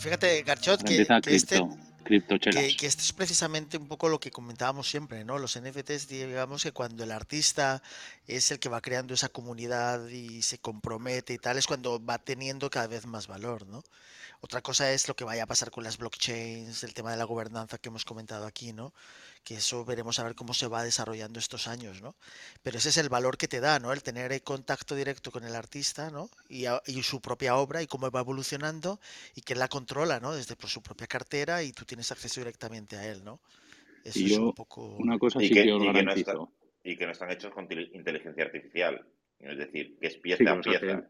fíjate, Garchot, que, que este, que, que esto es precisamente un poco lo que comentábamos siempre, ¿no? Los NFTs, digamos que cuando el artista es el que va creando esa comunidad y se compromete y tal, es cuando va teniendo cada vez más valor, ¿no? Otra cosa es lo que vaya a pasar con las blockchains, el tema de la gobernanza que hemos comentado aquí, ¿no? Que eso veremos a ver cómo se va desarrollando estos años, ¿no? Pero ese es el valor que te da, ¿no? El tener el contacto directo con el artista, ¿no? Y, a- y su propia obra y cómo va evolucionando y que él la controla, ¿no? Desde por su propia cartera y tú tienes acceso directamente a él, ¿no? Eso Y es un poco... una cosa Y sí que, que os y que no está- garantizo. y que no están hechos con inteligencia artificial. Es decir, que es pieza a pieza.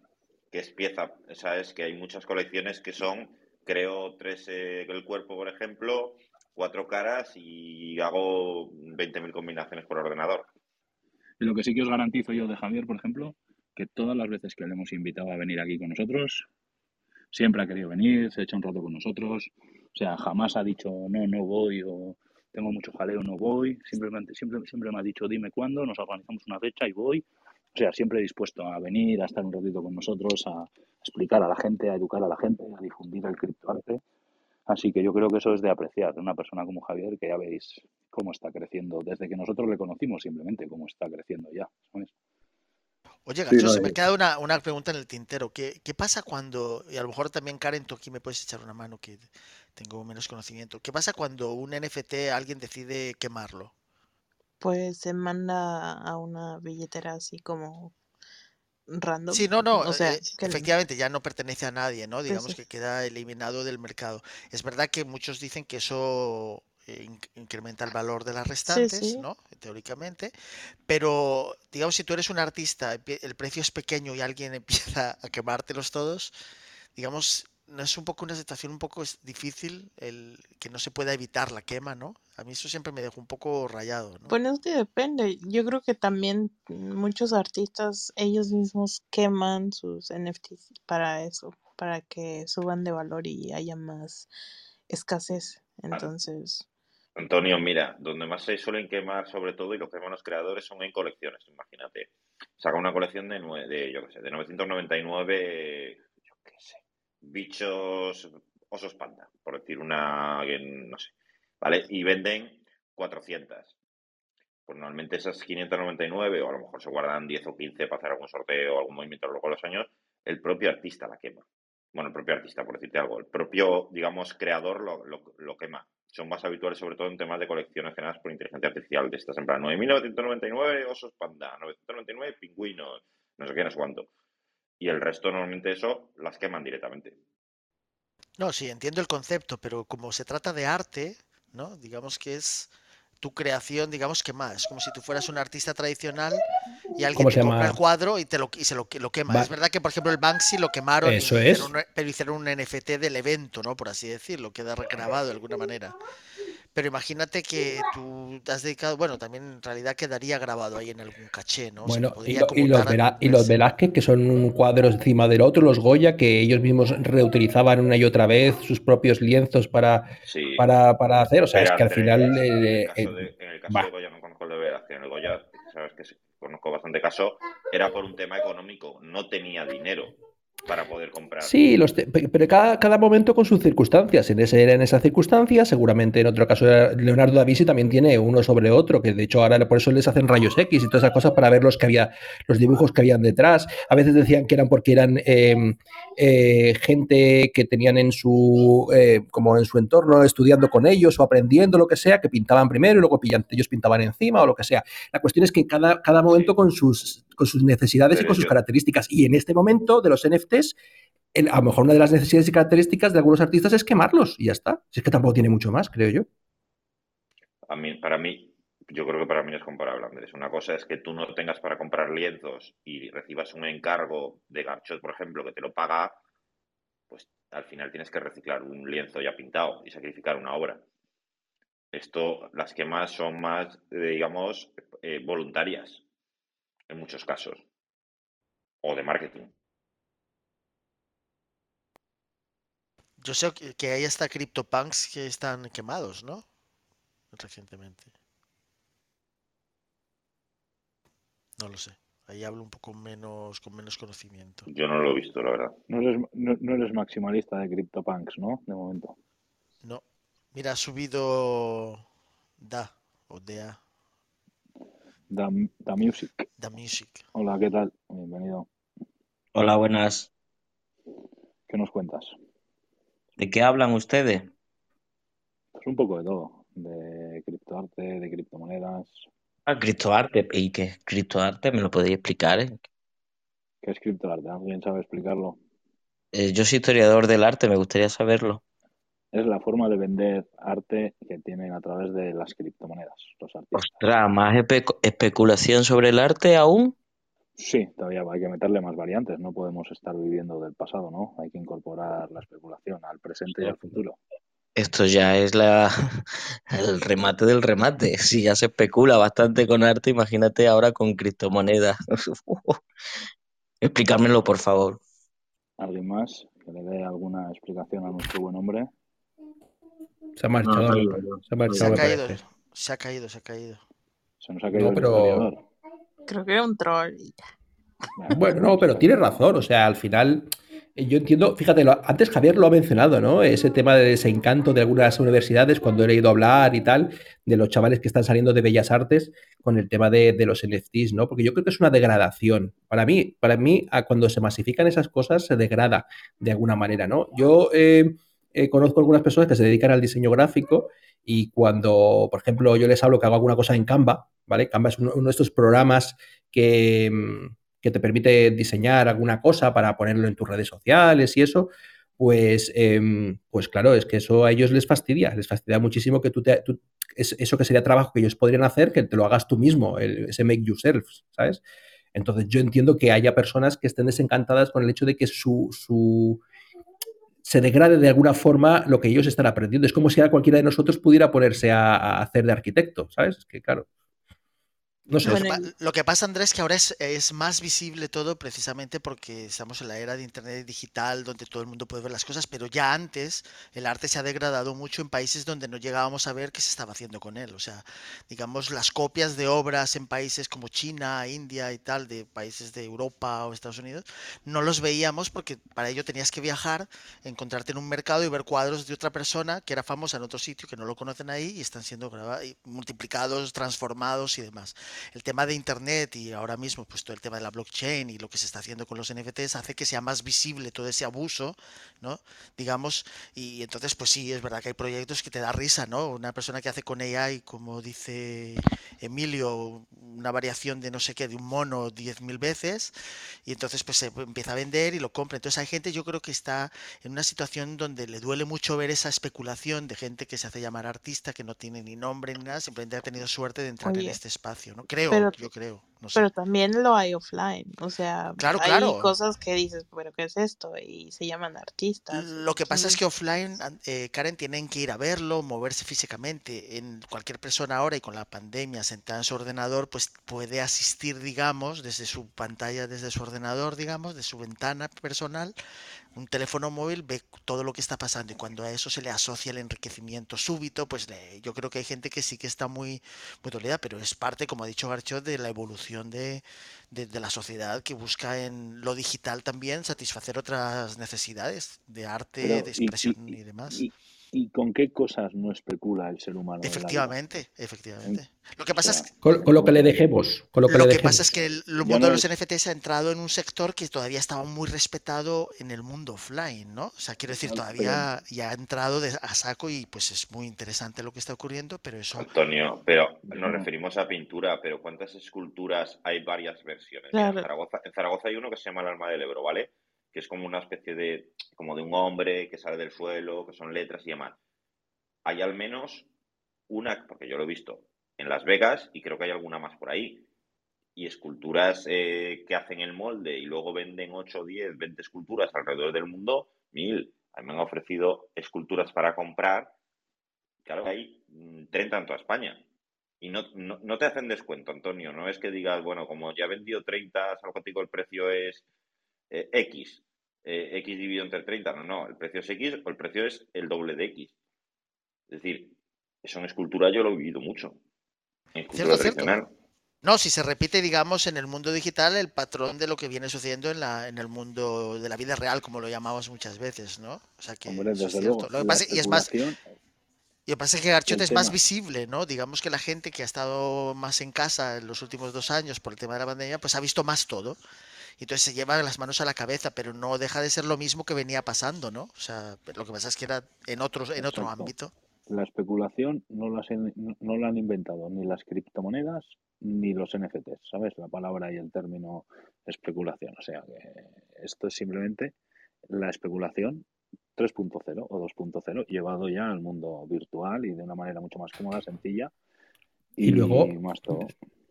Que es pieza. Sabes que hay muchas colecciones que son, creo tres eh, el cuerpo, por ejemplo, cuatro caras y hago 20.000 combinaciones por ordenador. Lo que sí que os garantizo yo de Javier, por ejemplo, que todas las veces que le hemos invitado a venir aquí con nosotros, siempre ha querido venir, se echa un rato con nosotros. O sea, jamás ha dicho, no, no voy o tengo mucho jaleo, no voy. Simplemente, siempre, siempre me ha dicho, dime cuándo, nos organizamos una fecha y voy. O sea, siempre dispuesto a venir, a estar un ratito con nosotros, a explicar a la gente, a educar a la gente, a difundir el criptoarte. Así que yo creo que eso es de apreciar de una persona como Javier, que ya veis cómo está creciendo, desde que nosotros le conocimos simplemente, cómo está creciendo ya. ¿sabes? Oye, Sí, no, se me eh, queda una, una pregunta en el tintero. ¿Qué, qué pasa cuando, y a lo mejor también Karen, tú aquí me puedes echar una mano que tengo menos conocimiento. ¿Qué pasa cuando un NFT alguien decide quemarlo? Pues se manda a una billetera así como random. Sí, no, no, O sea, eh, que efectivamente ya no pertenece a nadie, ¿no? Sí, Digamos sí. que queda eliminado del mercado. Es verdad que muchos dicen que eso eh, inc- incrementa el valor de las restantes, sí. ¿no? Teóricamente, pero digamos si tú eres un artista, el precio es pequeño y alguien empieza a quemártelos todos, digamos, no es un poco una situación un poco es difícil el que no se pueda evitar la quema, ¿no? A mí eso siempre me dejó un poco rayado, ¿no? Bueno, es que depende. Yo creo que también muchos artistas ellos mismos queman sus NFTs para eso, para que suban de valor y haya más escasez. Entonces, Antonio, mira, donde más se suelen quemar sobre todo y lo queman los creadores son en colecciones, imagínate. Saca una colección de, nue- de yo qué sé, de 999, yo qué sé, bichos, osos panda, por decir una, no sé, ¿vale? Y venden 400. Pues normalmente esas 599, o a lo mejor se guardan 10 o 15 para hacer algún sorteo o algún movimiento a lo largo de los años, el propio artista la quema. Bueno, el propio artista, por decirte algo, el propio, digamos, creador lo, lo, lo quema. Son más habituales, sobre todo en temas de colecciones generadas por inteligencia artificial, de estas en plan 9.999 osos panda, 999 pingüinos, no sé qué, no sé cuánto. Y el resto, normalmente eso, las queman directamente. No, sí, entiendo el concepto, pero como se trata de arte, ¿no? Digamos que es tu creación, digamos que más. Es como si tú fueras un artista tradicional y alguien ¿Cómo te compra el cuadro y te lo, y se lo, lo quema. Va- Es verdad que, por ejemplo, el Banksy lo quemaron, y Eso hicieron es. un- pero hicieron un NFT del evento, ¿no? Por así decirlo, queda grabado de alguna manera. Pero imagínate que tú te has dedicado, bueno, también en realidad quedaría grabado ahí en algún caché, ¿no? Bueno, y, lo- los y los. Velázquez, que son cuadros encima del otro, los Goya, que ellos mismos reutilizaban una y otra vez sus propios lienzos para, Sí, para, para hacer. O sea, es que al en final. el, en eh, el caso eh, de, en el caso va. de Goya no conozco el de Velázquez, en el Goya, sabes que sí, conozco bastante caso, era por un tema económico, no tenía dinero para poder comprar. Sí, los pero cada, cada momento con sus circunstancias. En ese era en esa circunstancia, seguramente en otro caso era Leonardo da Vinci también tiene uno sobre otro, que de hecho ahora por eso les hacen rayos X y todas esas cosas para ver los que había, los dibujos que habían detrás. A veces decían que eran porque eran eh, eh, gente que tenían en su eh, como en su entorno estudiando con ellos o aprendiendo lo que sea, que pintaban primero y luego pillan- ellos pintaban encima o lo que sea. La cuestión es que cada, cada momento con sus, con sus necesidades y con sus características. Y en este momento de los NFTs, el- a lo mejor una de las necesidades y características de algunos artistas es quemarlos y ya está. Si es que tampoco tiene mucho más, creo yo. a mí, para mí, yo creo que para mí es comparable, Andrés. Una cosa es que tú no tengas para comprar lienzos y recibas un encargo de Garchot, por ejemplo, que te lo paga, pues al final tienes que reciclar un lienzo ya pintado y sacrificar una obra. Esto, las quemas son más, eh, digamos, eh, voluntarias en muchos casos, o de marketing. Yo sé que que hay hasta CryptoPunks que están quemados, ¿no? Recientemente. No lo sé. Ahí hablo un poco menos, con menos conocimiento. Yo no lo he visto, la verdad. No eres, no, no eres maximalista de CryptoPunks, ¿no? De momento. No. Mira, ha subido Da o DA, Da, Da Music. Da Music. Hola, ¿qué tal? Bienvenido. Hola, buenas. ¿Qué nos cuentas? ¿De qué hablan ustedes? Pues un poco de todo. De criptoarte, de criptomonedas. Ah, criptoarte. ¿Y qué es criptoarte? ¿Me lo podéis explicar? eh? ¿Qué es criptoarte? ¿Alguien sabe explicarlo? Eh, yo soy historiador del arte, me gustaría saberlo. Es la forma de vender arte que tienen a través de las criptomonedas, los artistas. Ostras, ¿más espe- especulación sobre el arte aún? Sí, todavía hay que meterle más variantes. No podemos estar viviendo del pasado, ¿no? Hay que incorporar la especulación al presente y al futuro. Esto ya es la el remate del remate. Si ya se especula bastante con arte, imagínate ahora con criptomonedas. Explícamelo, por favor. ¿Alguien más que le dé alguna explicación a nuestro buen hombre? Se ha marchado. No, me no, parece. no. Se ha Se caído, se ha caído, se ha caído. Se nos ha caído pero-. Creo que era un troll. Bueno, no, pero tiene razón. O sea, al final, eh, yo entiendo, fíjate, lo- antes Javier lo ha mencionado, ¿no? Ese tema de desencanto de algunas universidades, cuando he leído hablar y tal, de los chavales que están saliendo de Bellas Artes con el tema de, de los NFTs, ¿no? Porque yo creo que es una degradación. Para mí, para mí, a cuando se masifican esas cosas, se degrada de alguna manera, ¿no? Yo eh, eh, conozco algunas personas que se dedican al diseño gráfico y cuando, por ejemplo, yo les hablo que hago alguna cosa en Canva, ¿vale? Canva es uno, de estos programas que, mm, que te permite diseñar alguna cosa para ponerlo en tus redes sociales y eso, pues, em, pues claro, es que eso a ellos les fastidia, les fastidia muchísimo que tú te, eso que sería trabajo que ellos podrían hacer, que te lo hagas tú mismo, el- ese make yourself, ¿sabes? Entonces yo entiendo que haya personas que estén desencantadas con el hecho de que su, su se degrade de alguna forma lo que ellos están aprendiendo. Es como si ahora cualquiera de nosotros pudiera ponerse a, a hacer de arquitecto, ¿sabes? Es que claro. No sé. Lo que, lo pasa, Andrés, que ahora es, es más visible todo precisamente porque estamos en la era de Internet digital donde todo el mundo puede ver las cosas, pero ya antes el arte se ha degradado mucho en países donde no llegábamos a ver qué se estaba haciendo con él. O sea, digamos, las copias de obras en países como China, India y tal, de países de Europa o Estados Unidos, no los veíamos porque para ello tenías que viajar, encontrarte en un mercado y ver cuadros de otra persona que era famosa en otro sitio que no lo conocen ahí y están siendo grabados, multiplicados, transformados y demás el tema de Internet y ahora mismo pues todo el tema de la blockchain y lo que se está haciendo con los NFTs hace que sea más visible todo ese abuso, ¿no? Digamos, y entonces pues sí, es verdad que hay proyectos que te da risa, ¿no? Una persona que hace con AI, como dice Emilio, una variación de no sé qué, de un mono 10.000 veces y entonces pues se empieza a vender y lo compra. Entonces hay gente, yo creo que está en una situación donde le duele mucho ver esa especulación de gente que se hace llamar artista, que no tiene ni nombre ni nada, simplemente ha tenido suerte de entrar en este espacio, ¿no? Creo, pero, yo creo, no sé. pero también lo hay offline. O sea, Claro, hay claro. cosas que dices, pero ¿qué es esto? Y se llaman artistas. Lo que pasa es Entonces, que offline, eh, Karen, tienen que ir a verlo, moverse físicamente. En cualquier persona ahora y con la pandemia sentada en su ordenador, pues puede asistir, digamos, desde su pantalla, desde su ordenador, digamos, de su ventana personal, un teléfono móvil, ve todo lo que está pasando y cuando a eso se le asocia el enriquecimiento súbito, pues le- yo creo que hay gente que sí que está muy, muy dolida, pero es parte, como ha dicho Garchot, de la evolución de, de, de la sociedad que busca en lo digital también satisfacer otras necesidades de arte, Pero, de ¿y, y, expresión y, y demás. y- y con qué cosas no especula el ser humano? Efectivamente, En- efectivamente. Lo que o pasa sea, es Con, con lo que le dejemos, con lo que Lo le que pasa es que el, mundo no de los es... NFTs ha entrado en un sector que todavía estaba muy respetado en el mundo offline, ¿no? O sea, quiero decir, Pero, todavía ya ha entrado de- a saco y pues es muy interesante lo que está ocurriendo, pero eso, Antonio, pero nos no, referimos a pintura, pero ¿cuántas esculturas hay varias versiones? En Zaragoza, en Zaragoza hay uno que se llama el Alma del Ebro, ¿vale? Que es como una especie de, como de un hombre que sale del suelo, que son letras y demás. Hay al menos una, porque yo lo he visto en Las Vegas y creo que hay alguna más por ahí. Y esculturas eh, que hacen el molde y luego venden 8, 10, 20 esculturas alrededor del mundo, mil. A me han ofrecido esculturas para comprar. Claro, hay mm, 30 en toda España. Y no, no, no te hacen descuento, Antonio. No es que digas, bueno, como ya he vendido 30, salgo contigo, el precio es eh, X. eh, X dividido entre 30. No, no, el precio es X o el precio es el doble de X. Es decir, eso en escultura yo lo he vivido mucho. En escultura cierto, cierto. tradicional. No, si se repite, digamos, en el mundo digital el patrón de lo que viene sucediendo en la, en el mundo de la vida real, como lo llamamos muchas veces, ¿no? O sea que Hombre, eso es cierto. luego, Lo que pasa, y es más, y lo que pasa es que Garchot es más visible, ¿no? Digamos que la gente que ha estado más en casa en los últimos dos años por el tema de la pandemia, pues ha visto más todo. Y entonces se lleva las manos a la cabeza, pero no deja de ser lo mismo que venía pasando, ¿no? O sea, lo que pasa es que era en otros, en otro exacto. ámbito. La especulación no, las no la han inventado ni las criptomonedas ni los NFTs, ¿sabes? La palabra y el término especulación. O sea que esto es simplemente la especulación 3.0 o 2.0 llevado ya al mundo virtual y de una manera mucho más cómoda, sencilla Y y luego más todo.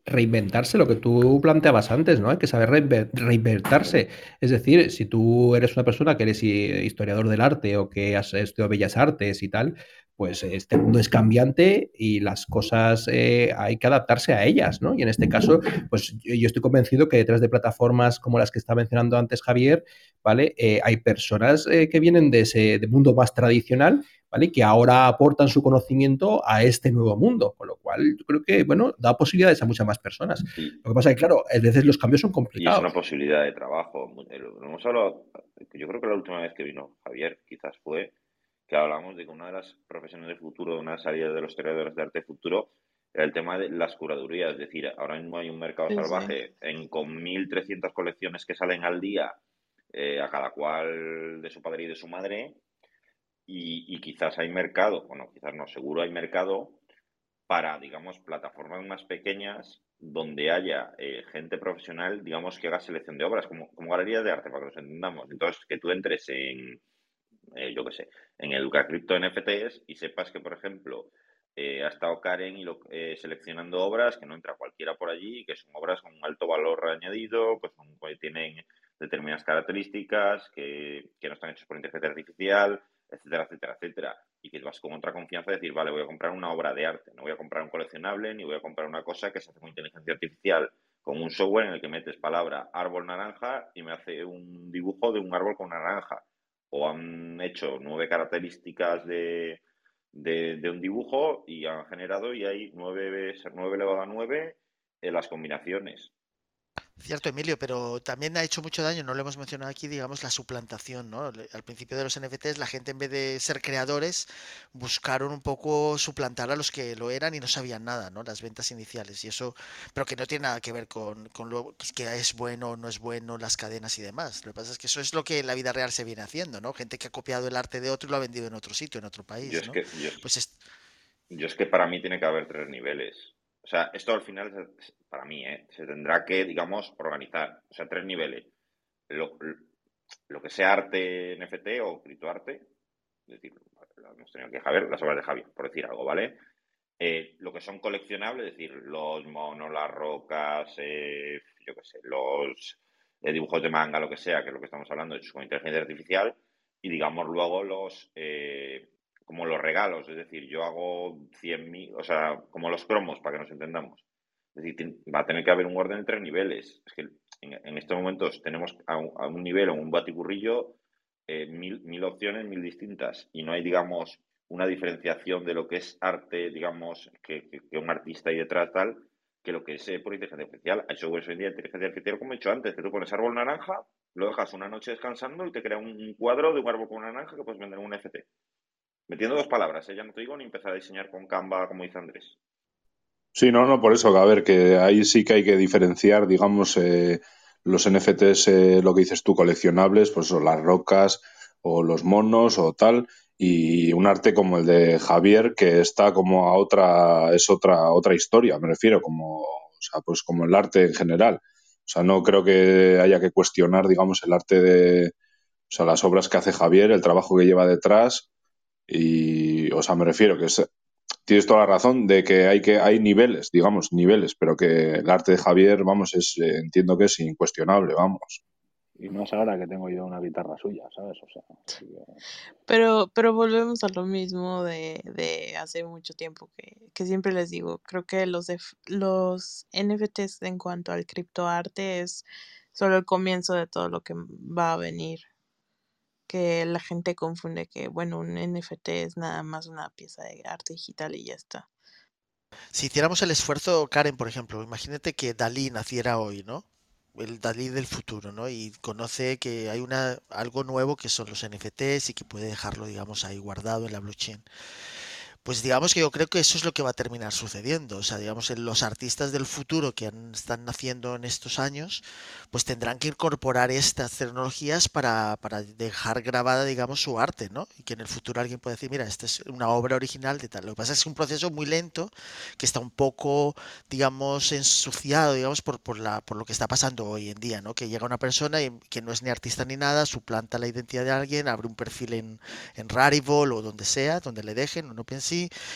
Reinventarse, lo que tú planteabas antes, ¿no? Hay que saber reinve- reinventarse. Es decir, si tú eres una persona que eres hi- historiador del arte o que has estudiado bellas artes y tal, pues este mundo es cambiante y las cosas eh, hay que adaptarse a ellas, ¿no? Y en este caso, pues yo, yo estoy convencido que detrás de plataformas como las que está mencionando antes Javier, ¿vale? Eh, hay personas eh, que vienen de ese de mundo más tradicional ¿vale? Que ahora aportan su conocimiento a este nuevo mundo, con lo cual yo creo que, bueno, da posibilidades a muchas más personas. Lo que pasa es que, claro, a veces los cambios son y es una complicados. posibilidad de trabajo. Hemos hablado, yo creo que la última vez que vino Javier quizás fue que hablamos de que una de las profesiones de futuro, una de las salidas de los creadores de arte futuro, era el tema de las curadurías. Es decir, ahora mismo hay un mercado Sí, sí. salvaje en, con 1.300 colecciones que salen al día, eh, a cada cual de su padre y de su madre, y, y quizás hay mercado, bueno, quizás no, seguro hay mercado para, digamos, plataformas más pequeñas donde haya eh, gente profesional, digamos, que haga selección de obras, como, como galerías de arte, para que nos entendamos. Entonces, que tú entres en, eh, yo qué sé, en Educa Cripto NFTs y sepas que, por ejemplo, eh, ha estado Karen y lo- eh, seleccionando obras que no entra cualquiera por allí, que son obras con un alto valor añadido, que, son, que tienen determinadas características, que, que no están hechas por inteligencia artificial, etcétera, etcétera, etcétera. Y que vas con otra confianza de decir, vale, voy a comprar una obra de arte, no voy a comprar un coleccionable, ni voy a comprar una cosa que se hace con inteligencia artificial, con un software en el que metes palabra árbol naranja y me hace un dibujo de un árbol con naranja. O han hecho nueve características de, de, un dibujo y han generado y hay nueve, nueve elevado a nueve en las combinaciones. Cierto, Emilio, pero también ha hecho mucho daño, no lo hemos mencionado aquí, digamos, la suplantación, ¿no? Al principio de los NFTs, la gente en vez de ser creadores, buscaron un poco suplantar a los que lo eran y no sabían nada, ¿no? Las ventas iniciales y eso, pero que no tiene nada que ver con, con lo que es bueno o no es bueno, las cadenas y demás. Lo que pasa es que eso es lo que en la vida real se viene haciendo, ¿no? Gente que ha copiado el arte de otro y lo ha vendido en otro sitio, en otro Yo país, es ¿no? que, yo, es- Pues es, yo es que para mí tiene que haber tres niveles. O sea, esto al final, para mí, ¿eh? se tendrá que, digamos, organizar. O sea, tres niveles. Lo, lo que sea arte NFT o criptoarte, es decir, lo hemos tenido que Javier, las obras de Javier, por decir algo, ¿vale? Eh, lo que son coleccionables, es decir, los monos, las rocas, eh, yo qué sé, los dibujos de manga, lo que sea, que es lo que estamos hablando, hechos con inteligencia artificial, y digamos luego los, como los regalos, es decir, yo hago 100.000, o sea, como los cromos, para que nos entendamos. Es decir, va a tener que haber un orden en tres niveles. Es que en, estos momentos tenemos a un, nivel o un batiburrillo eh, mil, mil opciones, mil distintas, y no hay, digamos, una diferenciación de lo que es arte, digamos, que, un artista hay detrás tal, que lo que es eh, por inteligencia artificial. Hay software hoy en día de inteligencia artificial, como he dicho antes, que tú pones árbol naranja, lo dejas una noche descansando y te crea un, cuadro de un árbol con naranja que puedes vender en un NFT. Metiendo dos palabras, ¿eh? ya no te digo ni empezar a diseñar con Canva, como dice Andrés. Sí, no, no, por eso, a ver, que ahí sí que hay que diferenciar, digamos, eh, los NFTs, eh, lo que dices tú, coleccionables, pues o las rocas o los monos o tal, y un arte como el de Javier, que está como a otra, es otra, otra historia, me refiero, como, o sea, pues como el arte en general. O sea, no creo que haya que cuestionar, digamos, el arte de, o sea, las obras que hace Javier, el trabajo que lleva detrás, y, o sea, me refiero que es, tienes toda la razón de que hay que hay niveles, digamos, niveles, pero que el arte de Javier, vamos, es eh, entiendo que es incuestionable, vamos. Y más ahora que tengo yo una guitarra suya, ¿sabes? O sea, Pero, pero volvemos a lo mismo de, de hace mucho tiempo que, que siempre les digo, creo que los, def- los NFTs en cuanto al criptoarte es solo el comienzo de todo lo que va a venir. Que la gente confunde que, bueno, un NFT es nada más una pieza de arte digital y ya está. Si hiciéramos el esfuerzo, Karen, por ejemplo, imagínate que Dalí naciera hoy, ¿no? El Dalí del futuro, ¿no? Y conoce que hay una, algo nuevo que son los NFTs y que puede dejarlo, digamos, ahí guardado en la blockchain. Pues digamos que yo creo que eso es lo que va a terminar sucediendo. O sea, digamos, los artistas del futuro que están naciendo en estos años, pues tendrán que incorporar estas tecnologías para, para dejar grabada, digamos, su arte, ¿no? Y que en el futuro alguien pueda decir, mira, esta es una obra original de tal. Lo que pasa es que es un proceso muy lento, que está un poco, digamos, ensuciado, digamos, por, por la, por lo que está pasando hoy en día, ¿no? Que llega una persona y- que no es ni artista ni nada, suplanta la identidad de alguien, abre un perfil en, en o donde sea, donde le dejen, no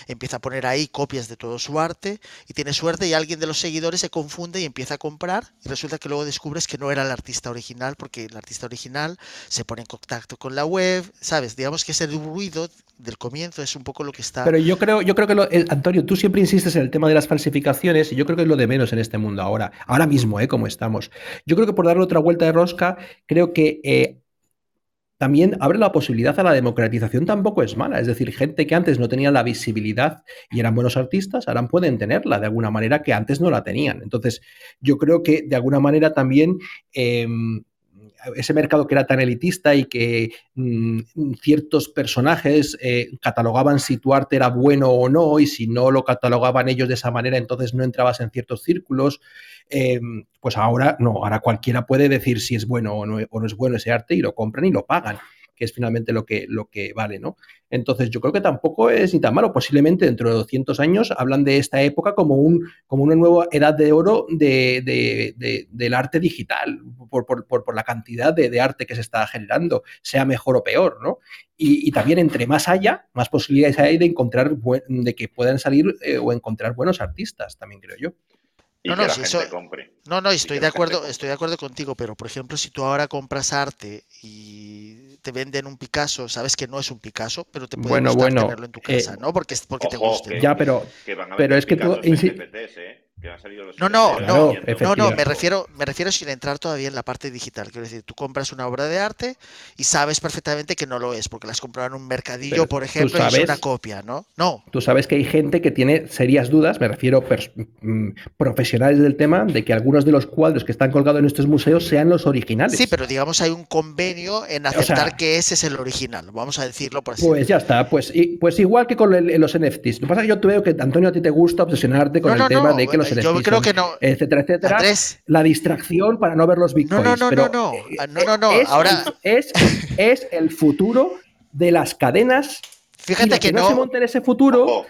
empieza a poner ahí copias de todo su arte y tiene suerte y alguien de los seguidores se confunde y empieza a comprar y resulta que luego descubres que no era el artista original porque el artista original se pone en contacto con la web, ¿sabes? Digamos que ese ruido del comienzo es un poco lo que está... Pero yo creo, yo creo que, lo, Antonio, tú siempre insistes en el tema de las falsificaciones y yo creo que es lo de menos en este mundo ahora, ahora mismo, ¿eh? Como estamos. Yo creo que por darle otra vuelta de rosca, creo que eh, también abre la posibilidad a la democratización tampoco es mala. Es decir, gente que antes no tenía la visibilidad y eran buenos artistas, ahora pueden tenerla de alguna manera que antes no la tenían. Entonces, yo creo que de alguna manera también eh, ese mercado que era tan elitista y que mmm, ciertos personajes eh, catalogaban si tu arte era bueno o no, y si no lo catalogaban ellos de esa manera, entonces no entrabas en ciertos círculos. Eh, pues ahora no, ahora cualquiera puede decir si es bueno o no, o no, es bueno ese arte y lo compran y lo pagan, que es finalmente lo que, lo que vale, ¿no? Entonces yo creo que tampoco es ni tan malo. Posiblemente dentro de 200 años hablan de esta época como, un, como una nueva edad de oro de, de, de, del arte digital, por, por, por la cantidad de, arte que se está generando, sea mejor o peor, ¿no? Y, y, también entre más haya, más posibilidades hay de encontrar, de que puedan salir eh, o encontrar buenos artistas, también creo yo. Y no, que no, la si gente eso, compre. no, no, estoy de acuerdo, compre. estoy de acuerdo contigo, pero por ejemplo, si tú ahora compras arte y te venden un Picasso, sabes que no es un Picasso, pero te puede Bueno, gustar bueno, tenerlo en tu casa, eh, ¿no? Porque, porque te Ojo, ¿no? Ya, pero- pero es que tú No, no, no, no, no, me refiero, me refiero sin entrar todavía en la parte digital. Quiero decir, tú compras una obra de arte y sabes perfectamente que no lo es, porque la has comprado en un mercadillo, Pero por ejemplo, y es una copia, ¿no? No, Tú sabes que hay gente que tiene serias dudas, me refiero mm, profesionales del tema, de que algunos de los cuadros que están colgados en estos museos sean los originales. sí, pero digamos hay un convenio en sea- aceptar que ese es el original, vamos a decirlo por así Pues ya está, pues, y- pues igual que con el- los NFTs. Lo que pasa es que yo te veo que, Antonio, a ti te gusta obsesionarte con No, el no, tema no, de que los yo creo que no. etcétera, etcétera. Andrés, La distracción para no ver los no, bitcoins. no, no, pero, no, no, eh, Ah, no, no, no, es, ahora, es, es el futuro de las cadenas. y fíjate la que no, se no, monta en ese futuro.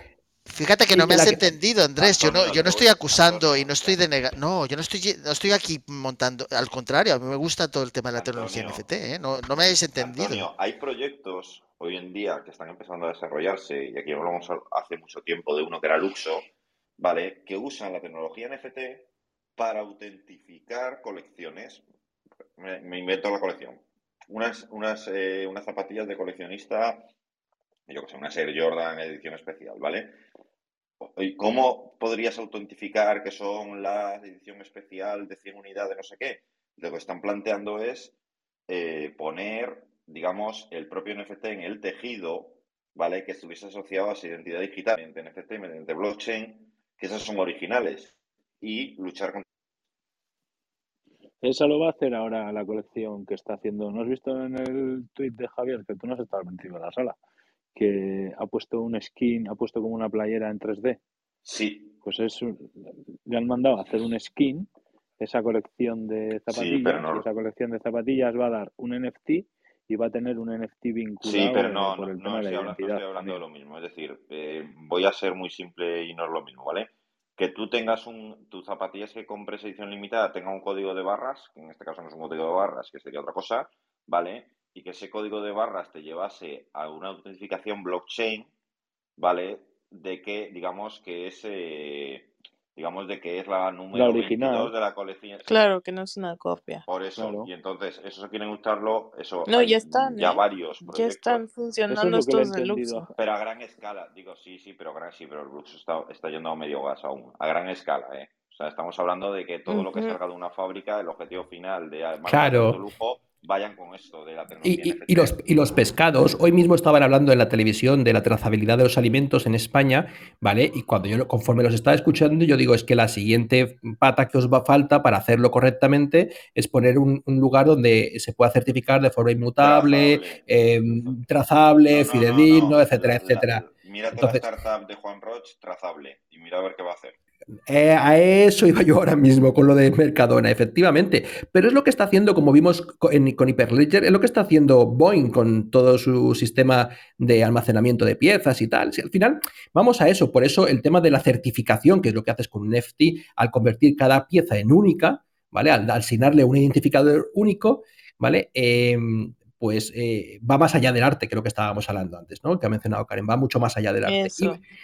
Fíjate que Y no me que has que- entendido, Andrés. Yo no, yo no estoy acusando y no estoy denegando. No, yo no estoy, no estoy aquí montando. Al contrario, a mí me gusta todo el tema de la tecnología Antonio. NFT, ¿eh? No, no me habéis entendido. Antonio, hay proyectos hoy en día que están empezando a desarrollarse, y aquí hablamos hace mucho tiempo de uno que era Luxo, ¿vale? Que usan la tecnología NFT para autentificar colecciones. Me, invento la colección. Unas, unas, eh, unas zapatillas de coleccionista, yo que sé, una Air Jordan edición especial, ¿vale? ¿Y cómo podrías autentificar que son la edición especial de 100 unidades, no sé qué? Lo que están planteando es eh, poner, digamos, el propio NFT en el tejido, ¿vale? Que estuviese asociado a esa identidad digital mediante NFT, mediante blockchain, que esas son originales, y luchar contra. Esa lo va a hacer ahora la colección que está haciendo. ¿No has visto en el tuit de Javier que tú no has estado metido en la sala? Que ha puesto un skin, ha puesto como una playera en 3D. Sí, Pues es un- le han mandado a hacer un skin, esa colección de zapatillas, no- esa colección de zapatillas va a dar un NFT y va a tener un NFT vinculado sí, pero no, por no, el no tema de estoy la hablando, no estoy hablando de lo mismo. Es decir, eh, voy a ser muy simple y no es lo mismo, ¿vale? Que tú tengas un, tus zapatillas que compres edición limitada tenga un código de barras, que en este caso no es un código de barras, que sería otra cosa, ¿vale? Y que ese código de barras te llevase a una autentificación blockchain, ¿vale? De que, digamos, que es, eh, digamos, de que es la número La original. 22 de la colección. Claro que no es una copia. Por eso. Claro. Y entonces, eso si quieren usarlo, eso No, hay ya están, ya ¿eh? varios Ya proyectos. están Eso es funcionando he estos de. Luxo. Pero a gran escala, digo, sí, sí, pero gran, sí, pero el Luxo está, está yendo a medio gas aún, a gran escala, ¿eh? O sea, estamos hablando de que todo lo que salga de una fábrica, el objetivo final de Claro. de lujo, vayan con esto de la tecnología. Y, los, y los pescados, hoy mismo estaban hablando en la televisión de la trazabilidad de los alimentos en España, ¿vale? Y cuando yo, conforme los estaba escuchando, yo digo, es que la siguiente pata que os va a falta para hacerlo correctamente es poner un, lugar donde se pueda certificar de forma inmutable, trazable, eh, fidedigno, etcétera, etcétera. Mírate la startup de Juan Roch, trazable, y mira a ver qué va a hacer. Eh, a eso iba yo ahora mismo con lo de Mercadona, efectivamente. Pero es lo que está haciendo, como vimos con, Hyperledger, es lo que está haciendo Boeing con todo su sistema de almacenamiento de piezas y tal. Si al final vamos a eso, por eso el tema de la certificación, que es lo que haces con un NFT, al convertir cada pieza en única, ¿vale? Al, asignarle un identificador único, ¿vale? Em, pues eh, va más allá del arte, lo que estábamos hablando antes, ¿no? Que ha mencionado Karen, va mucho más allá del arte.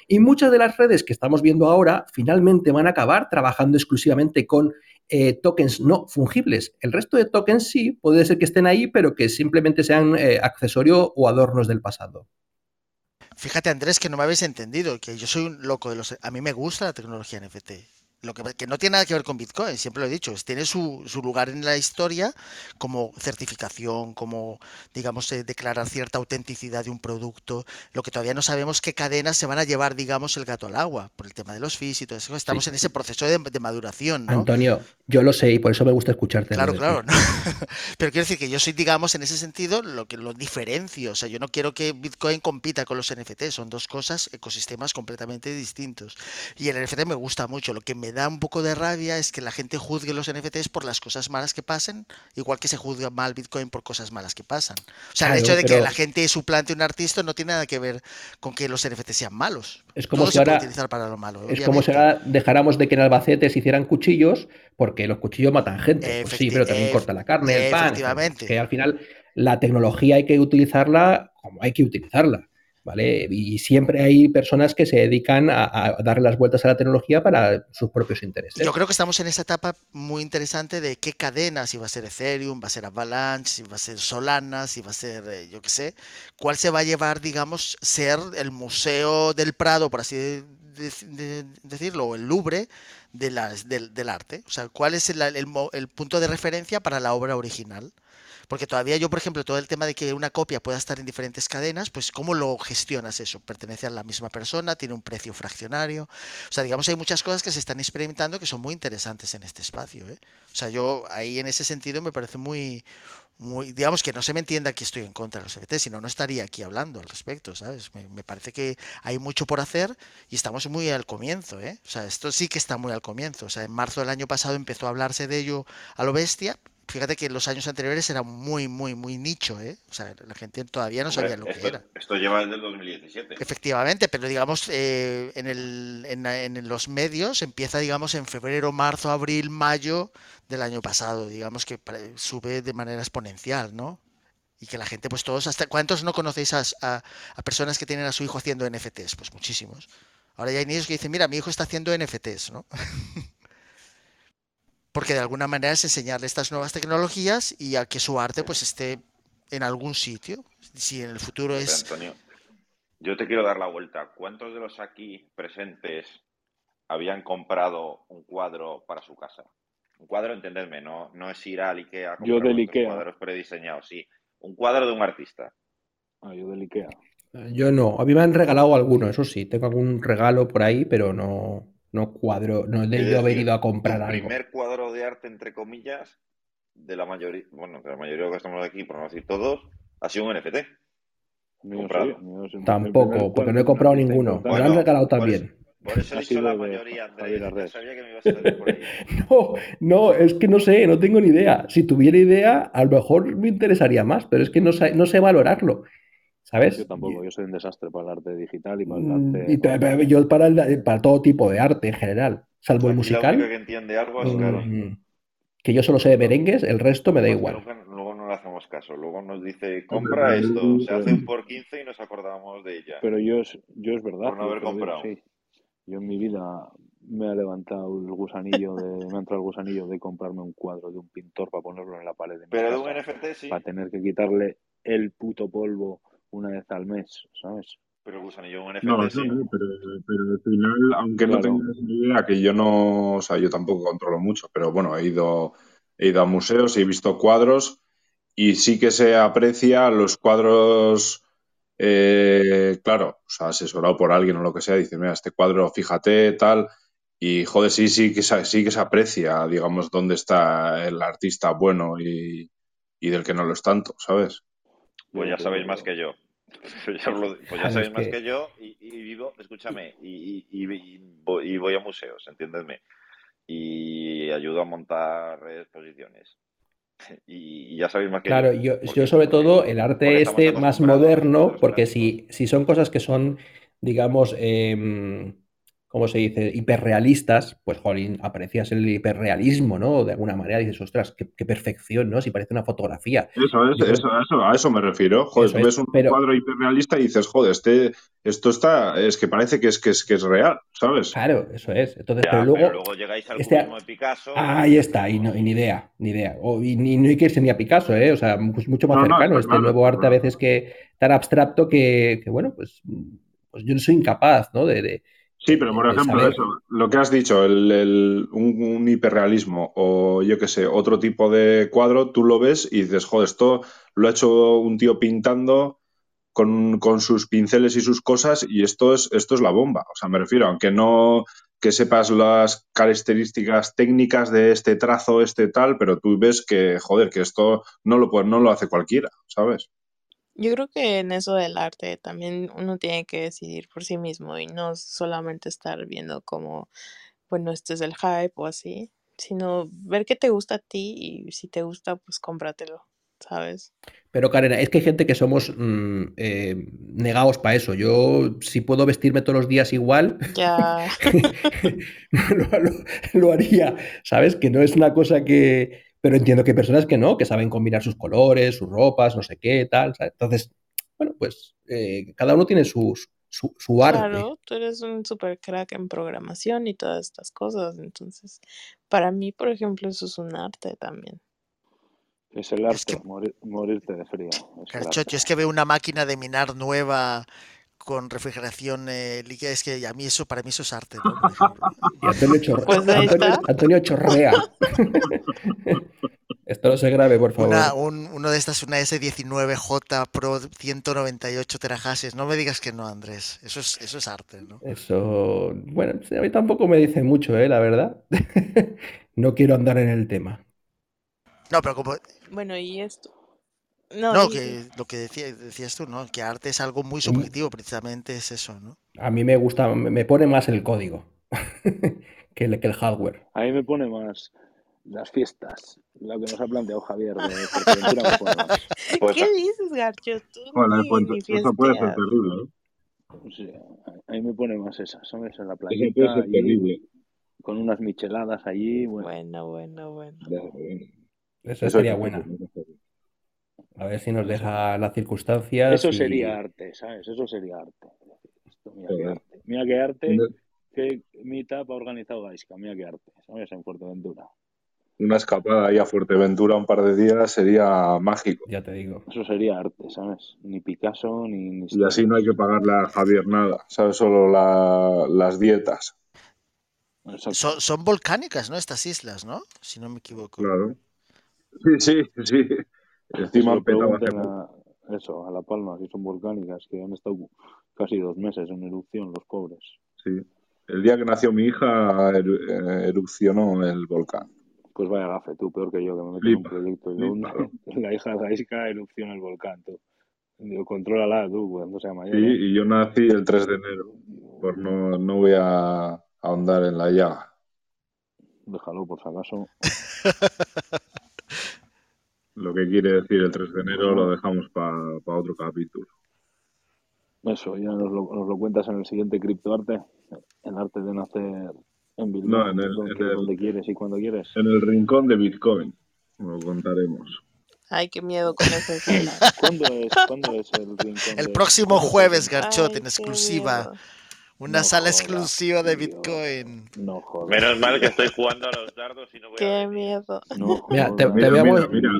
Y, muchas de las redes que estamos viendo ahora finalmente van a acabar trabajando exclusivamente con eh, tokens no fungibles. El resto de tokens sí, puede ser que estén ahí, pero que simplemente sean eh, accesorio o adornos del pasado. Fíjate, Andrés, que no me habéis entendido, que yo soy un loco de los... A mí me gusta la tecnología NFT lo que, no tiene nada que ver con Bitcoin, siempre lo he dicho, tiene su, lugar en la historia como certificación, como, digamos, eh, declarar cierta autenticidad de un producto. Lo que todavía no sabemos qué cadenas se van a llevar, digamos, el gato al agua, por el tema de los fees y todo eso. Estamos en ese proceso de, maduración. ¿no? Antonio, yo lo sé y por eso me gusta escucharte. Claro, claro. Pero quiero decir que yo soy, digamos, en ese sentido, lo que lo diferencio. O sea, yo no quiero que Bitcoin compita con los NFT, son dos cosas, ecosistemas completamente distintos. Y el NFT me gusta mucho. Lo que me da un poco de rabia es que la gente juzgue los NFTs por las cosas malas que pasen, igual que se juzga mal Bitcoin por cosas malas que pasan. O sea, el hecho de que la gente suplante un artista no tiene nada que ver con que los NFTs sean malos. Es como si ahora, para lo malo, es como si ahora dejáramos de que en Albacete se hicieran cuchillos, porque los cuchillos matan gente. Pues sí, pero también corta la carne, el pan. Que al final la tecnología hay que utilizarla como hay que utilizarla. Y siempre hay personas que se dedican a, darle las vueltas a la tecnología para sus propios intereses. Yo creo que estamos en esa etapa muy interesante de qué cadenas, si va a ser Ethereum, va a ser Avalanche, si va a ser Solana, si va a ser, eh, yo qué sé, cuál se va a llevar, digamos, ser el Museo del Prado, por así decirlo, o el Louvre de del, arte. O sea, cuál es el punto de referencia para la obra original. Porque todavía yo, por ejemplo, todo el tema de que una copia pueda estar en diferentes cadenas, pues ¿cómo lo gestionas eso? ¿Pertenece a la misma persona? ¿Tiene un precio fraccionario? O sea, digamos, hay muchas cosas que se están experimentando que son muy interesantes en este espacio. ¿eh? O sea, yo ahí en ese sentido me parece muy, muy, digamos que no se me entienda que estoy en contra de los NFT, sino no estaría aquí hablando al respecto, ¿sabes? Me, parece que hay mucho por hacer y estamos muy al comienzo, ¿eh? O sea, esto sí que está muy al comienzo. O sea, en marzo del año pasado empezó a hablarse de ello a lo bestia, fíjate que en los años anteriores era muy, muy, muy nicho, ¿eh? O sea, la gente todavía no sabía lo que era. Esto lleva desde el 2017. Efectivamente, pero digamos, eh, en, el, en, los medios empieza, digamos, en febrero, marzo, abril, mayo del año pasado, digamos que sube de manera exponencial, ¿no? Y que la gente, pues todos, hasta ¿cuántos no conocéis a, a, personas que tienen a su hijo haciendo NFTs? Pues muchísimos. Ahora ya hay niños que dicen, mira, mi hijo está haciendo NFTs, ¿no? porque de alguna manera es enseñarle estas nuevas tecnologías y a que su arte pues esté en algún sitio, si en el futuro es... Antonio, yo te quiero dar la vuelta. ¿Cuántos de los aquí presentes habían comprado un cuadro para su casa? Un cuadro, entendedme, no, no es ir al Ikea a comprar yo del Ikea. cuadros prediseñados, sí. Un cuadro de un artista. Ah, yo del Ikea. Yo no, a mí me han regalado alguno, eso sí, tengo algún regalo por ahí, pero no, no cuadro, no he haber ido a comprar algo. El primer cuadro de arte, entre comillas, de la mayoría, bueno, de la mayoría de los que estamos aquí, por no decir todos, ha sido un NFT. Tampoco, porque no he comprado ninguno. me lo han regalado también. Por eso he dicho la mayoría, Andrés. Sabía que me ibas a salir por ahí. no, no, es que no sé, no tengo ni idea. Si tuviera idea, a lo mejor me interesaría más, pero es que no sé, no sé valorarlo. ¿Sabes? Yo tampoco, yo soy un desastre para el arte digital y para el mm, arte. yo para, para todo tipo de arte en general, salvo el musical. que entiende algo es mm, Que yo solo sé de merengues, el resto me da igual. Luego, no le hacemos caso, luego nos dice, compra esto, se hace un por 15 y nos acordamos de ella. Pero yo es, yo es verdad. Por no haber comprado. Sí. Yo en mi vida me ha levantado el gusanillo de, me ha entrado el gusanillo de comprarme un cuadro de un pintor para ponerlo en la pared de mi Pero de un NFT sí. Para tener que quitarle el puto polvo una vez al mes, ¿sabes? Pero gusanillo un NFT no, sí. pero, pero al final, aunque no tengas ni idea, que yo no, o sea, yo tampoco controlo mucho, pero bueno, he ido, he ido a museos y he visto cuadros y sí que se aprecia los cuadros, eh, claro, o sea, asesorado por alguien o lo que sea, dice, mira, este cuadro, fíjate, tal, y joder, sí, sí que se, sí que se aprecia, digamos, dónde está el artista bueno y, y del que no lo es tanto, ¿sabes? Pues ya sabéis más que yo. Ya lo- pues ya Claro, sabéis más que- que yo y, y vivo, escúchame, y, y- y- y voy- a museos, entiéndeme, y ayudo a montar exposiciones. Y, ya sabéis más que Claro, yo. yo, porque- yo sobre todo el arte este más moderno, porque si, si son cosas que son, digamos, em, ¿cómo se dice? Hiperrealistas, pues, jolín, aprecias el hiperrealismo, ¿no? De alguna manera dices, ostras, qué, qué perfección, ¿no? Si parece una fotografía. Eso es, eso, a eso, a eso me refiero. Joder, es, ves un pero- cuadro hiperrealista y dices, joder, este, esto está, es que parece que es, que es, que es real, ¿sabes? Claro, eso es. Entonces, Ya, pero luego, llegáis al este- cubismo de Picasso. ahí está, y, no, y ni idea, ni idea. O, y ni, no hay que irse ni a Picasso, ¿eh? O sea, pues mucho más No, no, cercano. este claro, nuevo arte a veces que tan abstracto que, que, bueno, pues, pues yo no soy incapaz, ¿no? De, de- Sí, pero por de ejemplo, eso, lo que has dicho, el, el- un, un hiperrealismo o yo qué sé, otro tipo de cuadro, tú lo ves y dices, joder, esto lo ha hecho un tío pintando con, con sus pinceles y sus cosas y esto es, esto es la bomba. O sea, me refiero, aunque no que sepas las características técnicas de este trazo, este tal, pero tú ves que, joder, que esto no lo, no lo hace cualquiera, ¿sabes? Yo creo que en eso del arte también uno tiene que decidir por sí mismo y no solamente estar viendo como, bueno, este es el hype o así, sino ver qué te gusta a ti y si te gusta, pues cómpratelo, ¿sabes? Pero Karen, es que hay gente que somos mm, eh, negados para eso. Yo, si puedo vestirme todos los días igual, Ya, lo, lo- lo haría, ¿sabes? Que no es una cosa que... Pero entiendo que hay personas que no, que saben combinar sus colores, sus ropas, no sé qué, tal, ¿sabes? Entonces, bueno, pues eh, cada uno tiene sus- su, su arte. claro, tú eres un super crack en programación y todas estas cosas, entonces, para mí, por ejemplo, eso es un arte también. Es el Es arte, que- morir- morirte de frío. Es yo es que veo una máquina de minar nueva con refrigeración eh, líquida, es que a mí eso, para mí eso es arte, Antonio, chorre- Pues Antonio- chorrea. Esto no se grabe, por favor. Una, un- uno de estas, una S19J Pro 198 terahases. No me digas que no, Andrés. Eso es, eso es arte, ¿no? Eso, bueno, a mí tampoco me dice mucho, ¿eh? La verdad. No quiero andar en el tema. No, pero como, Bueno, y esto. No, no, que lo que decía- decías tú, ¿no? Que arte es algo muy Mm. subjetivo, precisamente es eso, ¿no? A mí me gusta, me pone más el código que el, que el hardware. A mí me pone más las fiestas, lo que nos ha planteado Javier de. Pues, ¿Qué dices, Garcho? Tú pues, ni eso puede ser terrible, ¿eh? O sea, a mí me pone más esa, ¿sabes? En la Eso puede ser terrible. con unas micheladas allí, bueno, Bueno, bueno, bueno. Eso sería buena. eso A ver si nos deja las circunstancias. eso y- sería arte, ¿sabes? Eso sería arte. Esto, mira qué arte. Mira qué arte que Meetup ha organizado Gaisca, mira qué arte, ¿sabes? En Fuerteventura. Una escapada ahí a Fuerteventura un par de días sería mágico. Ya te digo. Eso sería arte, ¿sabes? Ni Picasso ni... ni Y así no hay que pagarle a Javier nada, ¿sabes? Solo la- las dietas. Son, son volcánicas, ¿no? Estas islas, ¿no? Si no me equivoco. Claro. Sí, sí, sí. Encima Eso poco. a, eso, a La Palma, si son volcánicas, que han estado casi dos meses en erupción los pobres. Sí. El día que nació mi hija eru- eh, erupcionó el volcán. Pues vaya gafe, tú, peor que yo, que me meto en un proyecto. Yo, flipa. una- la hija de Gaisca erupciona el volcán, tú. Digo, contrólala tú, cuando sea mayor. Sí, ¿eh? y yo nací el 3 de enero. Pues no, no voy a ahondar en la llaga. Déjalo, por si acaso. Lo que quiere decir el 3 de enero lo dejamos para otro capítulo. Eso, ya nos lo, nos lo cuentas en el siguiente criptoarte. El arte de nacer en Bilbao, No, en el- donde, en el- donde quieres y cuando quieres. En el rincón de Bitcoin lo contaremos. Ay, qué miedo con eso. ¿Cuándo es, ¿cuándo es el rincón? El de- próximo jueves? Garchot, Ay, en exclusiva. miedo. Una No sala exclusiva de tío. Bitcoin. No jodas. menos mal que estoy jugando a los dardos y no voy a Qué venir. miedo. No Mira, te- jodas, te Mira, mira, mira.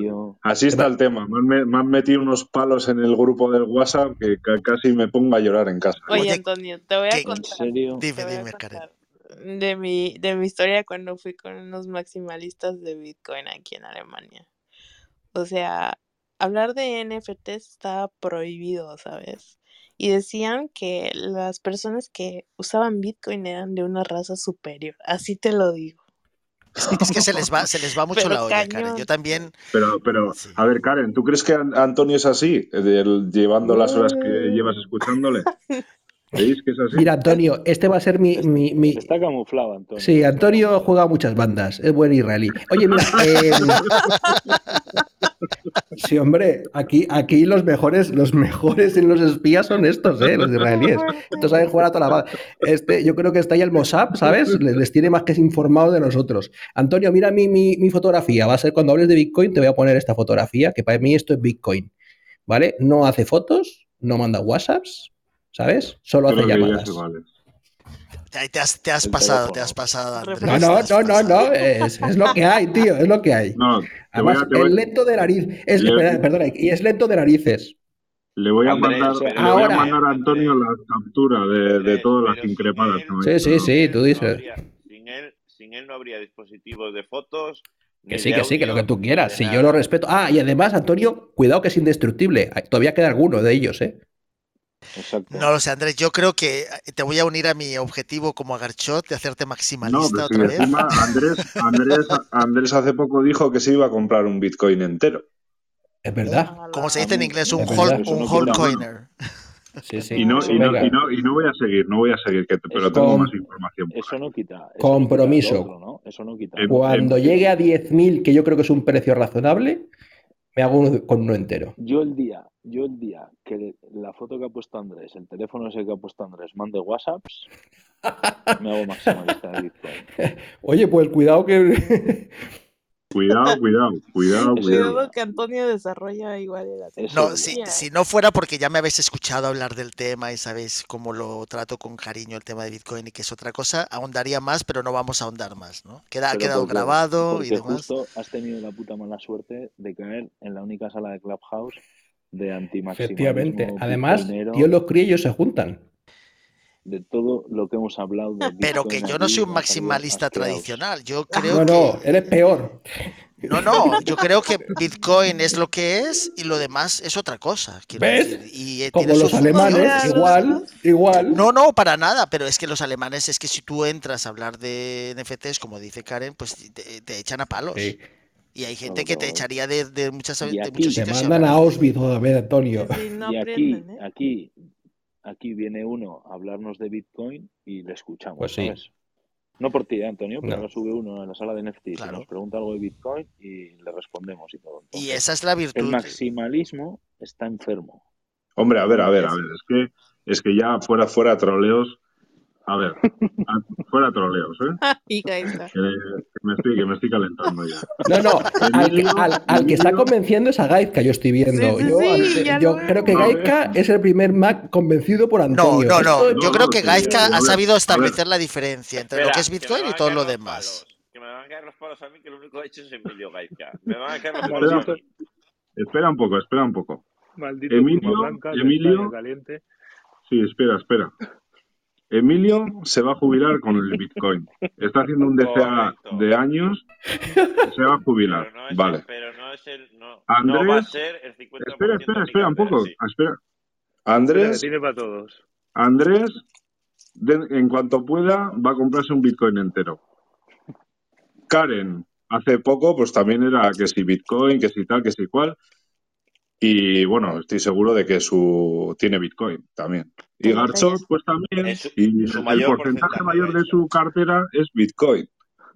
Así está el tema. Me han, me- me han metido unos palos en el grupo del WhatsApp que ca- casi me pongo a llorar en casa. Oye, Antonio, te voy a ¿qué- ¿En contar. serio? Dime, a dime, Karen. contar de mi, de mi historia cuando fui con unos maximalistas de Bitcoin aquí en Alemania. O sea, hablar de NFTs estaba prohibido, ¿sabes? Y decían que las personas que usaban Bitcoin eran de una raza superior. Así te lo digo. Es que, se les va, se les va mucho Pero la olla, Karen. Yo también. Pero, pero, Sí. a ver, Karen, ¿tú crees que An- Antonio es así? Del- llevando las horas que llevas escuchándole. ¿Veis que es así? Mira, Antonio, este va a ser mi. mi- mi- Está camuflado, Antonio. Sí, Antonio juega muchas bandas, es buen israelí. Oye, mira, eh, sí, hombre, aquí, aquí los mejores, los mejores en los espías son estos, ¿eh? los israelíes. Estos saben jugar a toda la banda. Este, yo creo que está ahí el Mossad, ¿sabes? Les, les tiene más que informado de nosotros. Antonio, mira mi, mi, mi fotografía. Va a ser cuando hables de Bitcoin, te voy a poner esta fotografía, que para mí esto es Bitcoin. ¿Vale? No hace fotos, no manda WhatsApps, ¿sabes? Solo hace Creo llamadas. Te, te has, te has pasado, teléfono. te has pasado. Andrés, No, no, no, no, no, es, es lo que hay, tío, es lo que hay. No, te voy Además, a, es lento de nariz. Es, Le- perdona, y es lento de narices. le voy a Andrés, mandar, pero- le voy a mandar a Antonio la captura de, de todas las increpadas Sí, sí, sí, tú dices. habría- sin, él, sin él no habría dispositivos de fotos. Que sí, que sí, que lo que tú quieras. Si yo lo respeto. Ah, y además, Antonio, cuidado que es indestructible. Todavía queda alguno de ellos, ¿eh? Exacto. No lo sé, Andrés. Yo creo que te voy a unir a mi objetivo como Agarchot de hacerte maximalista otra vez. encima Andrés, Andrés, Andrés hace poco dijo que se iba a comprar un Bitcoin entero. Es verdad. Como se dice en inglés, un quita- coiner. Sí, sí. Y no, y, no, Venga. y, no, y no voy a seguir, no voy a seguir, que, pero Eso- tengo más información. Eso no quita. eso Compromiso. No quita lo otro, ¿no? Eso no quita. Eh, Cuando eh, llegue a 10.000, que yo creo que es un precio razonable, me hago uno con uno entero. Yo el día, yo el día que la foto que ha puesto Andrés, el teléfono ese que ha puesto Andrés, mande WhatsApps, me hago maximalista de Bitcoin. Oye, pues cuidado que. Cuidado, cuidado, cuidado, cuidado. Cuidado que Antonio desarrolla igual el Eso- No, si, no fuera porque ya me habéis escuchado hablar del tema y sabéis cómo lo trato con cariño el tema de Bitcoin y que es otra cosa, ahondaría más, pero no vamos a ahondar más, ¿no? Queda, ha quedado porque- grabado y demás. justo has tenido la puta mala suerte de caer en la única sala de Clubhouse de antimaximalismo Efectivamente. Además, Dios los cría y ellos se juntan. De todo lo que hemos hablado. de Pero que yo no soy un maximalista tradicional. Yo creo No, no, que. eres peor. No, no, yo creo que Bitcoin es lo que es y lo demás es otra cosa. quiero ¿Ves? decir, Y Como los alemanes, igual, igual. No, no, para nada, pero es que los alemanes es que si tú entras a hablar de NFTs, como dice Karen, pues te, te echan a palos. Sí. Y hay gente que te echaría de, de muchas, Y de aquí muchos Te mandan a. Auschwitz vez, Antonio. Sí, no y aquí, aprenden, ¿eh? aquí, aquí viene uno a hablarnos de Bitcoin y le escuchamos, Pues sí. ¿sabes? No por ti, ¿eh, Antonio, pero No. ahora sube uno a la sala de NFTs y Claro. nos pregunta algo de Bitcoin y le respondemos y todo. Y esa es la el virtud. maximalismo está enfermo. Hombre, a ver, a ver, a ver, es que, es que ya fuera, fuera troleos, a ver, a- fuera troleos, ¿eh? Y. Que, que me estoy, que me estoy calentando ya. No, no, al que, al- al que está convenciendo es a Gaizka, yo estoy viendo. Sí, sí, yo sí, creo que. Gaizka es el primer Mac convencido por No, Antonio. no, no. Esto- Yo no, creo no, que Gaizka ha sabido establecer la diferencia entre lo que es Bitcoin y todo lo demás. palos, Que me van a caer los palos a mí, que lo único que ha hecho es Emilio Gaizka. Me van a caer los Espera, palos a mí. espera un poco, espera un poco. Maldito Emilio, Emilio. Caliente. Sí, espera, espera. Emilio se va a jubilar con el Bitcoin. Está haciendo un DCA Correcto. de años, se va a jubilar. Pero no es Vale. pero no es el, no, no Andrés, va a ser el 50% Espera, espera, espera un poco. Espera. Andrés, tiene para todos. Andrés, de- en cuanto pueda, va a comprarse un Bitcoin entero. Karen, hace poco, pues también era que si Bitcoin, que si tal, que si cual. Y bueno, estoy seguro de que su tiene Bitcoin también. Y Garchot, pues también. Es y su el porcentaje porcentaje, mayor de su cartera es Bitcoin.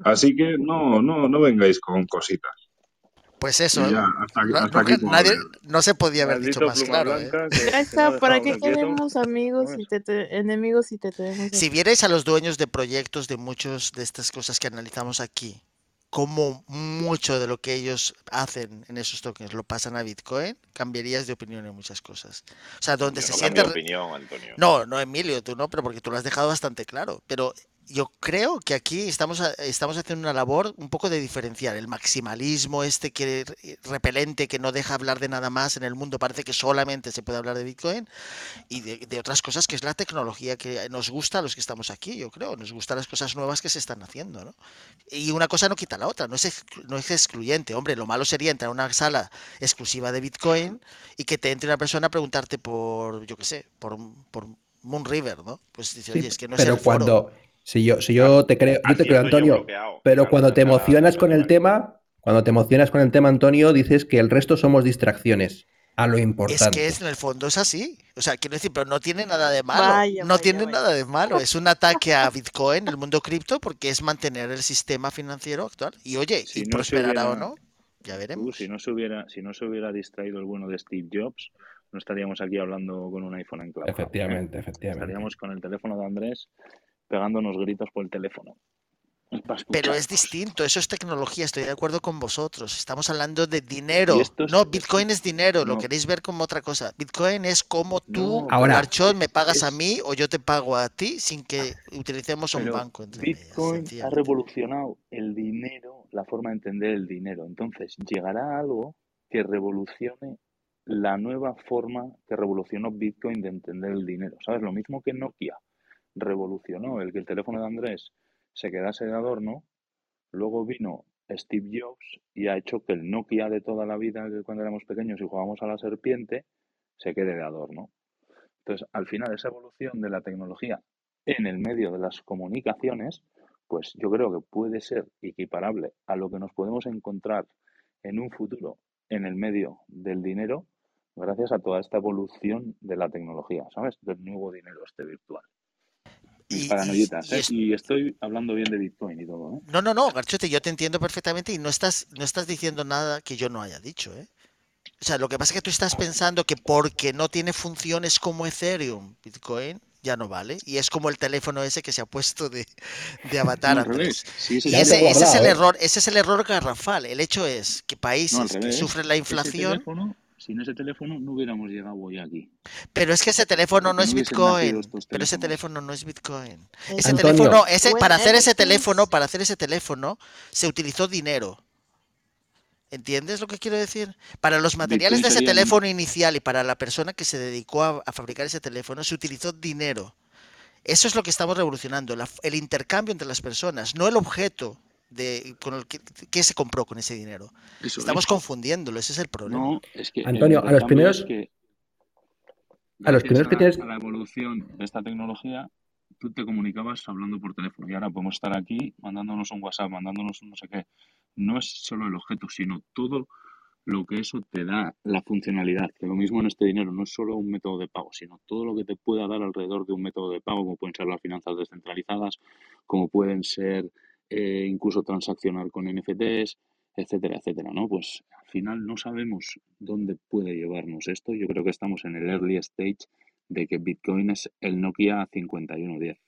Así que no, no, no vengáis con cositas. Pues Y eso. ya, hasta, aquí- no- hasta nunca- aquí puedo nadie, no se podía haber dicho más claro. ¿eh? Que- no ¿para qué queremos amigos te- enemigos si te tenemos Si vierais a los dueños de proyectos de muchos de estas cosas que analizamos aquí, como mucho de lo que ellos hacen en esos tokens lo pasan a Bitcoin, cambiarías de opinión en muchas cosas. O sea, donde Yo se no siente... opinión, Antonio. No, no, Emilio, tú no, pero porque tú lo has dejado bastante claro. Pero yo creo que aquí estamos, estamos haciendo una labor un poco de diferenciar el maximalismo, este que repelente, que no deja hablar de nada más en el mundo, parece que solamente se puede hablar de Bitcoin, y de, otras cosas que es la tecnología que nos gusta a los que estamos aquí, yo creo, nos gustan las cosas nuevas que se están haciendo, ¿no? Y una cosa no quita la otra, no es, no es excluyente, hombre, lo malo sería entrar a una sala exclusiva de Bitcoin y que te entre una persona a preguntarte por, yo qué sé, por, por Moon River, ¿no? Pues dice, oye, es que no pero es el cuando, si yo, si yo te creo, yo te creo, Antonio, pero cuando te emocionas con el tema, cuando te emocionas con el tema, Antonio, dices que el resto somos distracciones a lo importante. Es que es, en el fondo es así. O sea, quiero decir, pero no tiene nada de malo. no tiene nada de malo. Es un ataque a Bitcoin, el mundo cripto, porque es mantener el sistema financiero actual. Y oye, y prosperará o no, ya veremos. si, no se hubiera, si no se hubiera distraído el bueno de Steve Jobs, no estaríamos aquí hablando con un iPhone en clave. Efectivamente, efectivamente. Estaríamos con el teléfono de Andrés pegándonos gritos por el teléfono. Pero es distinto, eso es tecnología, estoy de acuerdo con vosotros. Estamos hablando de dinero. no, Bitcoin es dinero, lo queréis ver como otra cosa. Bitcoin es como tú, Ahora, me pagas a mí o yo te pago a ti sin que utilicemos un banco. Bitcoin ha revolucionado el dinero, la forma de entender el dinero. Entonces, llegará algo que revolucione la nueva forma que revolucionó Bitcoin de entender el dinero. ¿Sabes? Lo mismo que Nokia revolucionó el que el teléfono de Andrés se quedase de adorno, luego vino Steve Jobs y ha hecho que el Nokia de toda la vida, cuando éramos pequeños y jugábamos a la serpiente, se quede de adorno. Entonces, al final, esa evolución de la tecnología en el medio de las comunicaciones, pues yo creo que puede ser equiparable a lo que nos podemos encontrar en un futuro en el medio del dinero, gracias a toda esta evolución de la tecnología, ¿sabes? Del nuevo dinero este virtual. Y, ¿eh? y, estoy hablando bien de Bitcoin y todo, ¿eh? No, no, no, Garchote, yo te entiendo perfectamente y no estás, no estás diciendo nada que yo no haya dicho, ¿eh? O sea, lo que pasa es que tú estás pensando que porque no tiene funciones como Ethereum, Bitcoin ya no vale. Y es como el teléfono ese que se ha puesto de, avatar. y ese, es el ¿eh? error, ese es el error garrafal. El hecho es que países que sufren la inflación sin ese teléfono no hubiéramos llegado hoy aquí. Pero es que ese teléfono no, es Bitcoin. Pero ese teléfono no es Bitcoin. Ese teléfono, ese, para hacer ese teléfono, para hacer ese teléfono, se utilizó dinero. ¿Entiendes lo que quiero decir? Para los materiales de ese teléfono inicial y para la persona que se dedicó a, fabricar ese teléfono, se utilizó dinero. Eso es lo que estamos revolucionando, el intercambio entre las personas, no el objeto de con el que, se compró con ese dinero. Estamos confundiéndolo, ese es el problema. Antonio, a los primeros que, a los primeros que tienes a la evolución de esta tecnología, tú te comunicabas hablando por teléfono y ahora podemos estar aquí mandándonos un WhatsApp, mandándonos un no sé qué. No es solo el objeto, sino todo lo que eso te da, la funcionalidad, que lo mismo en este dinero no es solo un método de pago, sino todo lo que te pueda dar alrededor de un método de pago, como pueden ser las finanzas descentralizadas, como pueden ser eh, incluso transaccionar con NFTs, etcétera, etcétera, ¿no? Pues al final no sabemos dónde puede llevarnos esto. Yo creo que estamos en el early stage de que Bitcoin es el Nokia 5110.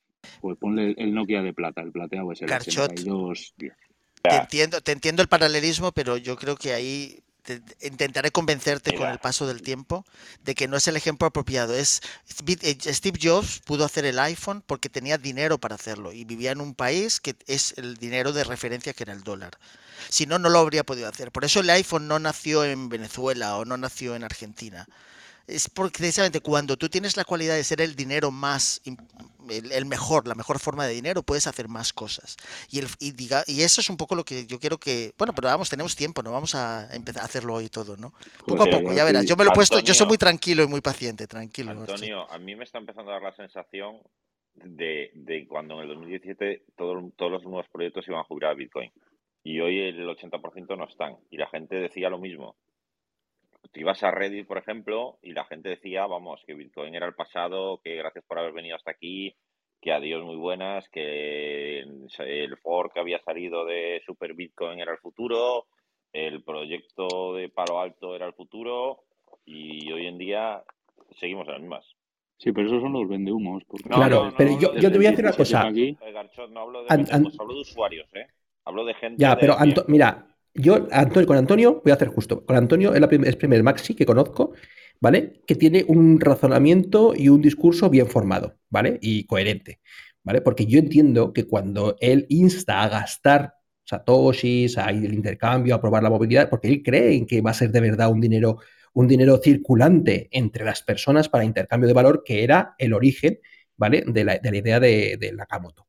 Pues ponle el Nokia de plata, el plateado es el 8210. Te entiendo, te entiendo el paralelismo, pero yo creo que ahí intentaré convencerte con el paso del tiempo de que no es el ejemplo apropiado. Es eh, Steve Jobs pudo hacer el iPhone porque tenía dinero para hacerlo y vivía en un país que es el dinero de referencia que era el dólar. Si no, no lo habría podido hacer. Por eso el iPhone no nació en Venezuela o no nació en Argentina es porque precisamente cuando tú tienes la cualidad de ser el dinero más, el, mejor, la mejor forma de dinero, puedes hacer más cosas. Y, el, y, diga, y eso es un poco lo que yo quiero que, bueno, pero vamos, tenemos tiempo, no vamos a empezar a hacerlo hoy todo, ¿no? Poco a poco, ya verás. Yo me lo he puesto, yo soy muy tranquilo y muy paciente, tranquilo. Antonio, a mí me está empezando a dar la sensación de, de cuando en el 2017 todos los nuevos proyectos iban a jugar a Bitcoin. Y hoy el 80% no están. Y la gente decía lo mismo tú ibas a Reddit, por ejemplo, y la gente decía, vamos, que Bitcoin era el pasado, que gracias por haber venido hasta aquí, que adiós muy buenas, que el fork que había salido de Super Bitcoin era el futuro, el proyecto de Palo Alto era el futuro, y hoy en día seguimos en las mismas. Sí, pero esos son los vendehumos. claro, pero yo, te voy a decir una cosa. no hablo de, hablo de usuarios, ¿eh? Hablo de gente. Ya, pero mira, yo Antonio, con Antonio voy a hacer justo. Con Antonio es, la el primer Maxi que conozco, ¿vale? Que tiene un razonamiento y un discurso bien formado, ¿vale? Y coherente. ¿vale? Porque yo entiendo que cuando él insta a gastar satoshis, a el intercambio, a probar la movilidad, porque él cree en que va a ser de verdad un dinero, un dinero circulante entre las personas para intercambio de valor, que era el origen, ¿vale? De la, de la idea de, de Nakamoto.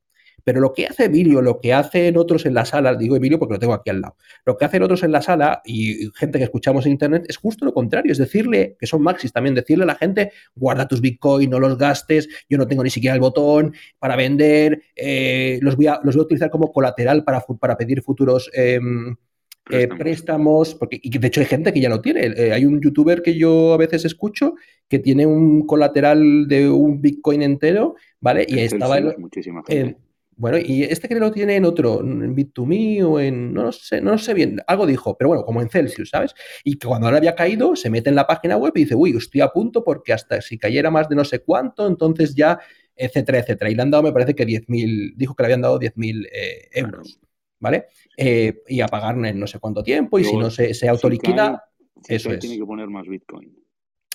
Pero lo que hace Emilio, lo que hacen otros en la sala, digo Emilio porque lo tengo aquí al lado, lo que hacen otros en la sala y gente que escuchamos en internet es justo lo contrario, es decirle, que son maxis también, decirle a la gente, guarda tus bitcoins, no los gastes, yo no tengo ni siquiera el botón para vender, eh, los, voy a, los voy a utilizar como colateral para, para pedir futuros... Eh, eh, préstamos, porque y de hecho hay gente que ya lo tiene. Eh, hay un youtuber que yo a veces escucho que tiene un colateral de un Bitcoin entero, ¿vale? Y estaba en, muchísima gente. en- bueno, y este que lo tiene en otro, en Bit2Me o en, no lo sé, no lo sé bien, algo dijo, pero bueno, como en Celsius, ¿sabes? Y que cuando ahora había caído, se mete en la página web y dice, uy, estoy a punto porque hasta si cayera más de no sé cuánto, entonces ya, etcétera, etcétera. Y le han dado, me parece que 10.000, dijo que le habían dado 10.000 eh, euros, ¿vale? Eh, y a pagar en no sé cuánto tiempo, y si no se, se si autoliquida, cae- si eso cae, es. tiene que poner más Bitcoin.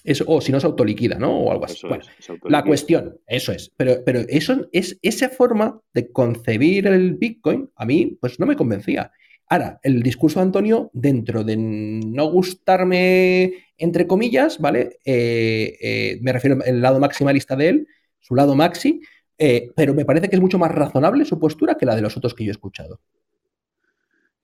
Eso, o si no se autoliquida, ¿no? O algo así. Eso Bueno, es. la cuestión, eso es. Pero, pero eso es esa forma de concebir el Bitcoin, a mí, pues no me convencía. Ahora, el discurso de Antonio, dentro de no gustarme, entre comillas, ¿vale? Eh, eh, me refiero al lado maximalista de él, su lado maxi, eh, pero me parece que es mucho más razonable su postura que la de los otros que yo he escuchado.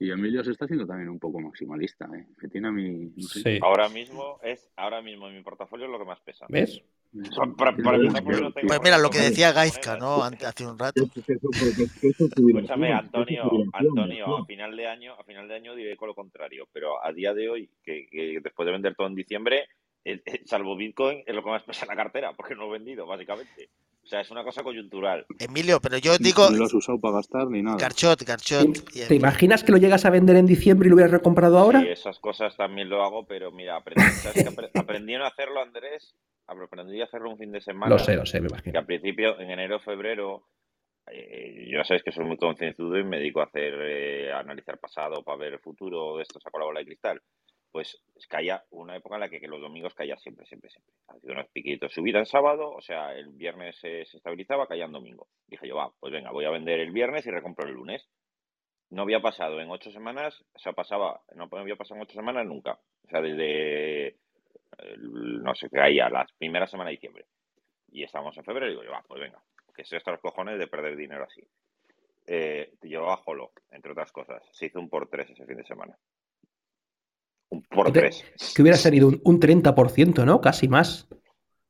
Y Emilio se está haciendo también un poco maximalista, ¿eh? Que tiene a mí. No sé. Sí. Ahora mismo es, ahora mismo en mi portafolio es lo que más pesa. ¿Ves? Para, para- para empezar, porque no tengo Pues mira, lo que decía Gaizka, ¿no? Ante- Hace un rato. Escúchame, Antonio, Antonio, a final de año, a final de año diré con lo contrario, pero a día de hoy, que, que después de vender todo en diciembre, eh, eh, salvo Bitcoin, es lo que más pesa en la cartera, porque no he vendido, básicamente. O sea, es una cosa coyuntural. Emilio, pero yo digo, Ni lo has usado para gastar ni nada. Garchot, Garchot. y- ¿Te imaginas que lo llegas a vender en diciembre y lo hubieras recomprado ahora? Y esas cosas también lo hago, pero mira, aprendí, ¿sabes que apre- aprendí a hacerlo, Andrés? Aprendí a hacerlo un fin de semana. Lo sé, lo sé, me que imagino. al principio, en enero, febrero, eh, yo ya sabéis que soy muy concienzudo y me dedico a hacer, eh, a analizar pasado para ver el futuro de esto, saco la bola de cristal. Pues caía una época en la que, los domingos caía siempre, siempre, siempre. Hacía unos piquitos, subida en sábado, o sea, el viernes se, estabilizaba, caía en domingo. Dije yo, va, pues venga, voy a vender el viernes y recompro el lunes. No había pasado en ocho semanas, o sea, pasaba, no había pasado en ocho semanas nunca. O sea, desde, el- no sé, caía la primera semana de diciembre y estamos en febrero, y digo va, pues venga, que estoy hasta los cojones de perder dinero así. Eh, llevaba Jolo, entre otras cosas. Se hizo un por tres ese fin de semana. Por Que te- tres. Que hubiera salido un, un 30%, ¿no? Casi más.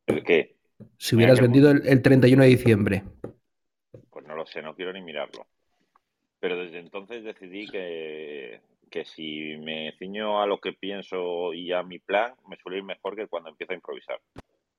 ¿El qué? Si hubieras vendido el, el 31 de diciembre. Pues no lo sé, no quiero ni mirarlo. Pero desde entonces decidí que, que si me ciño a lo que pienso y a mi plan, me suele ir mejor que cuando empiezo a improvisar.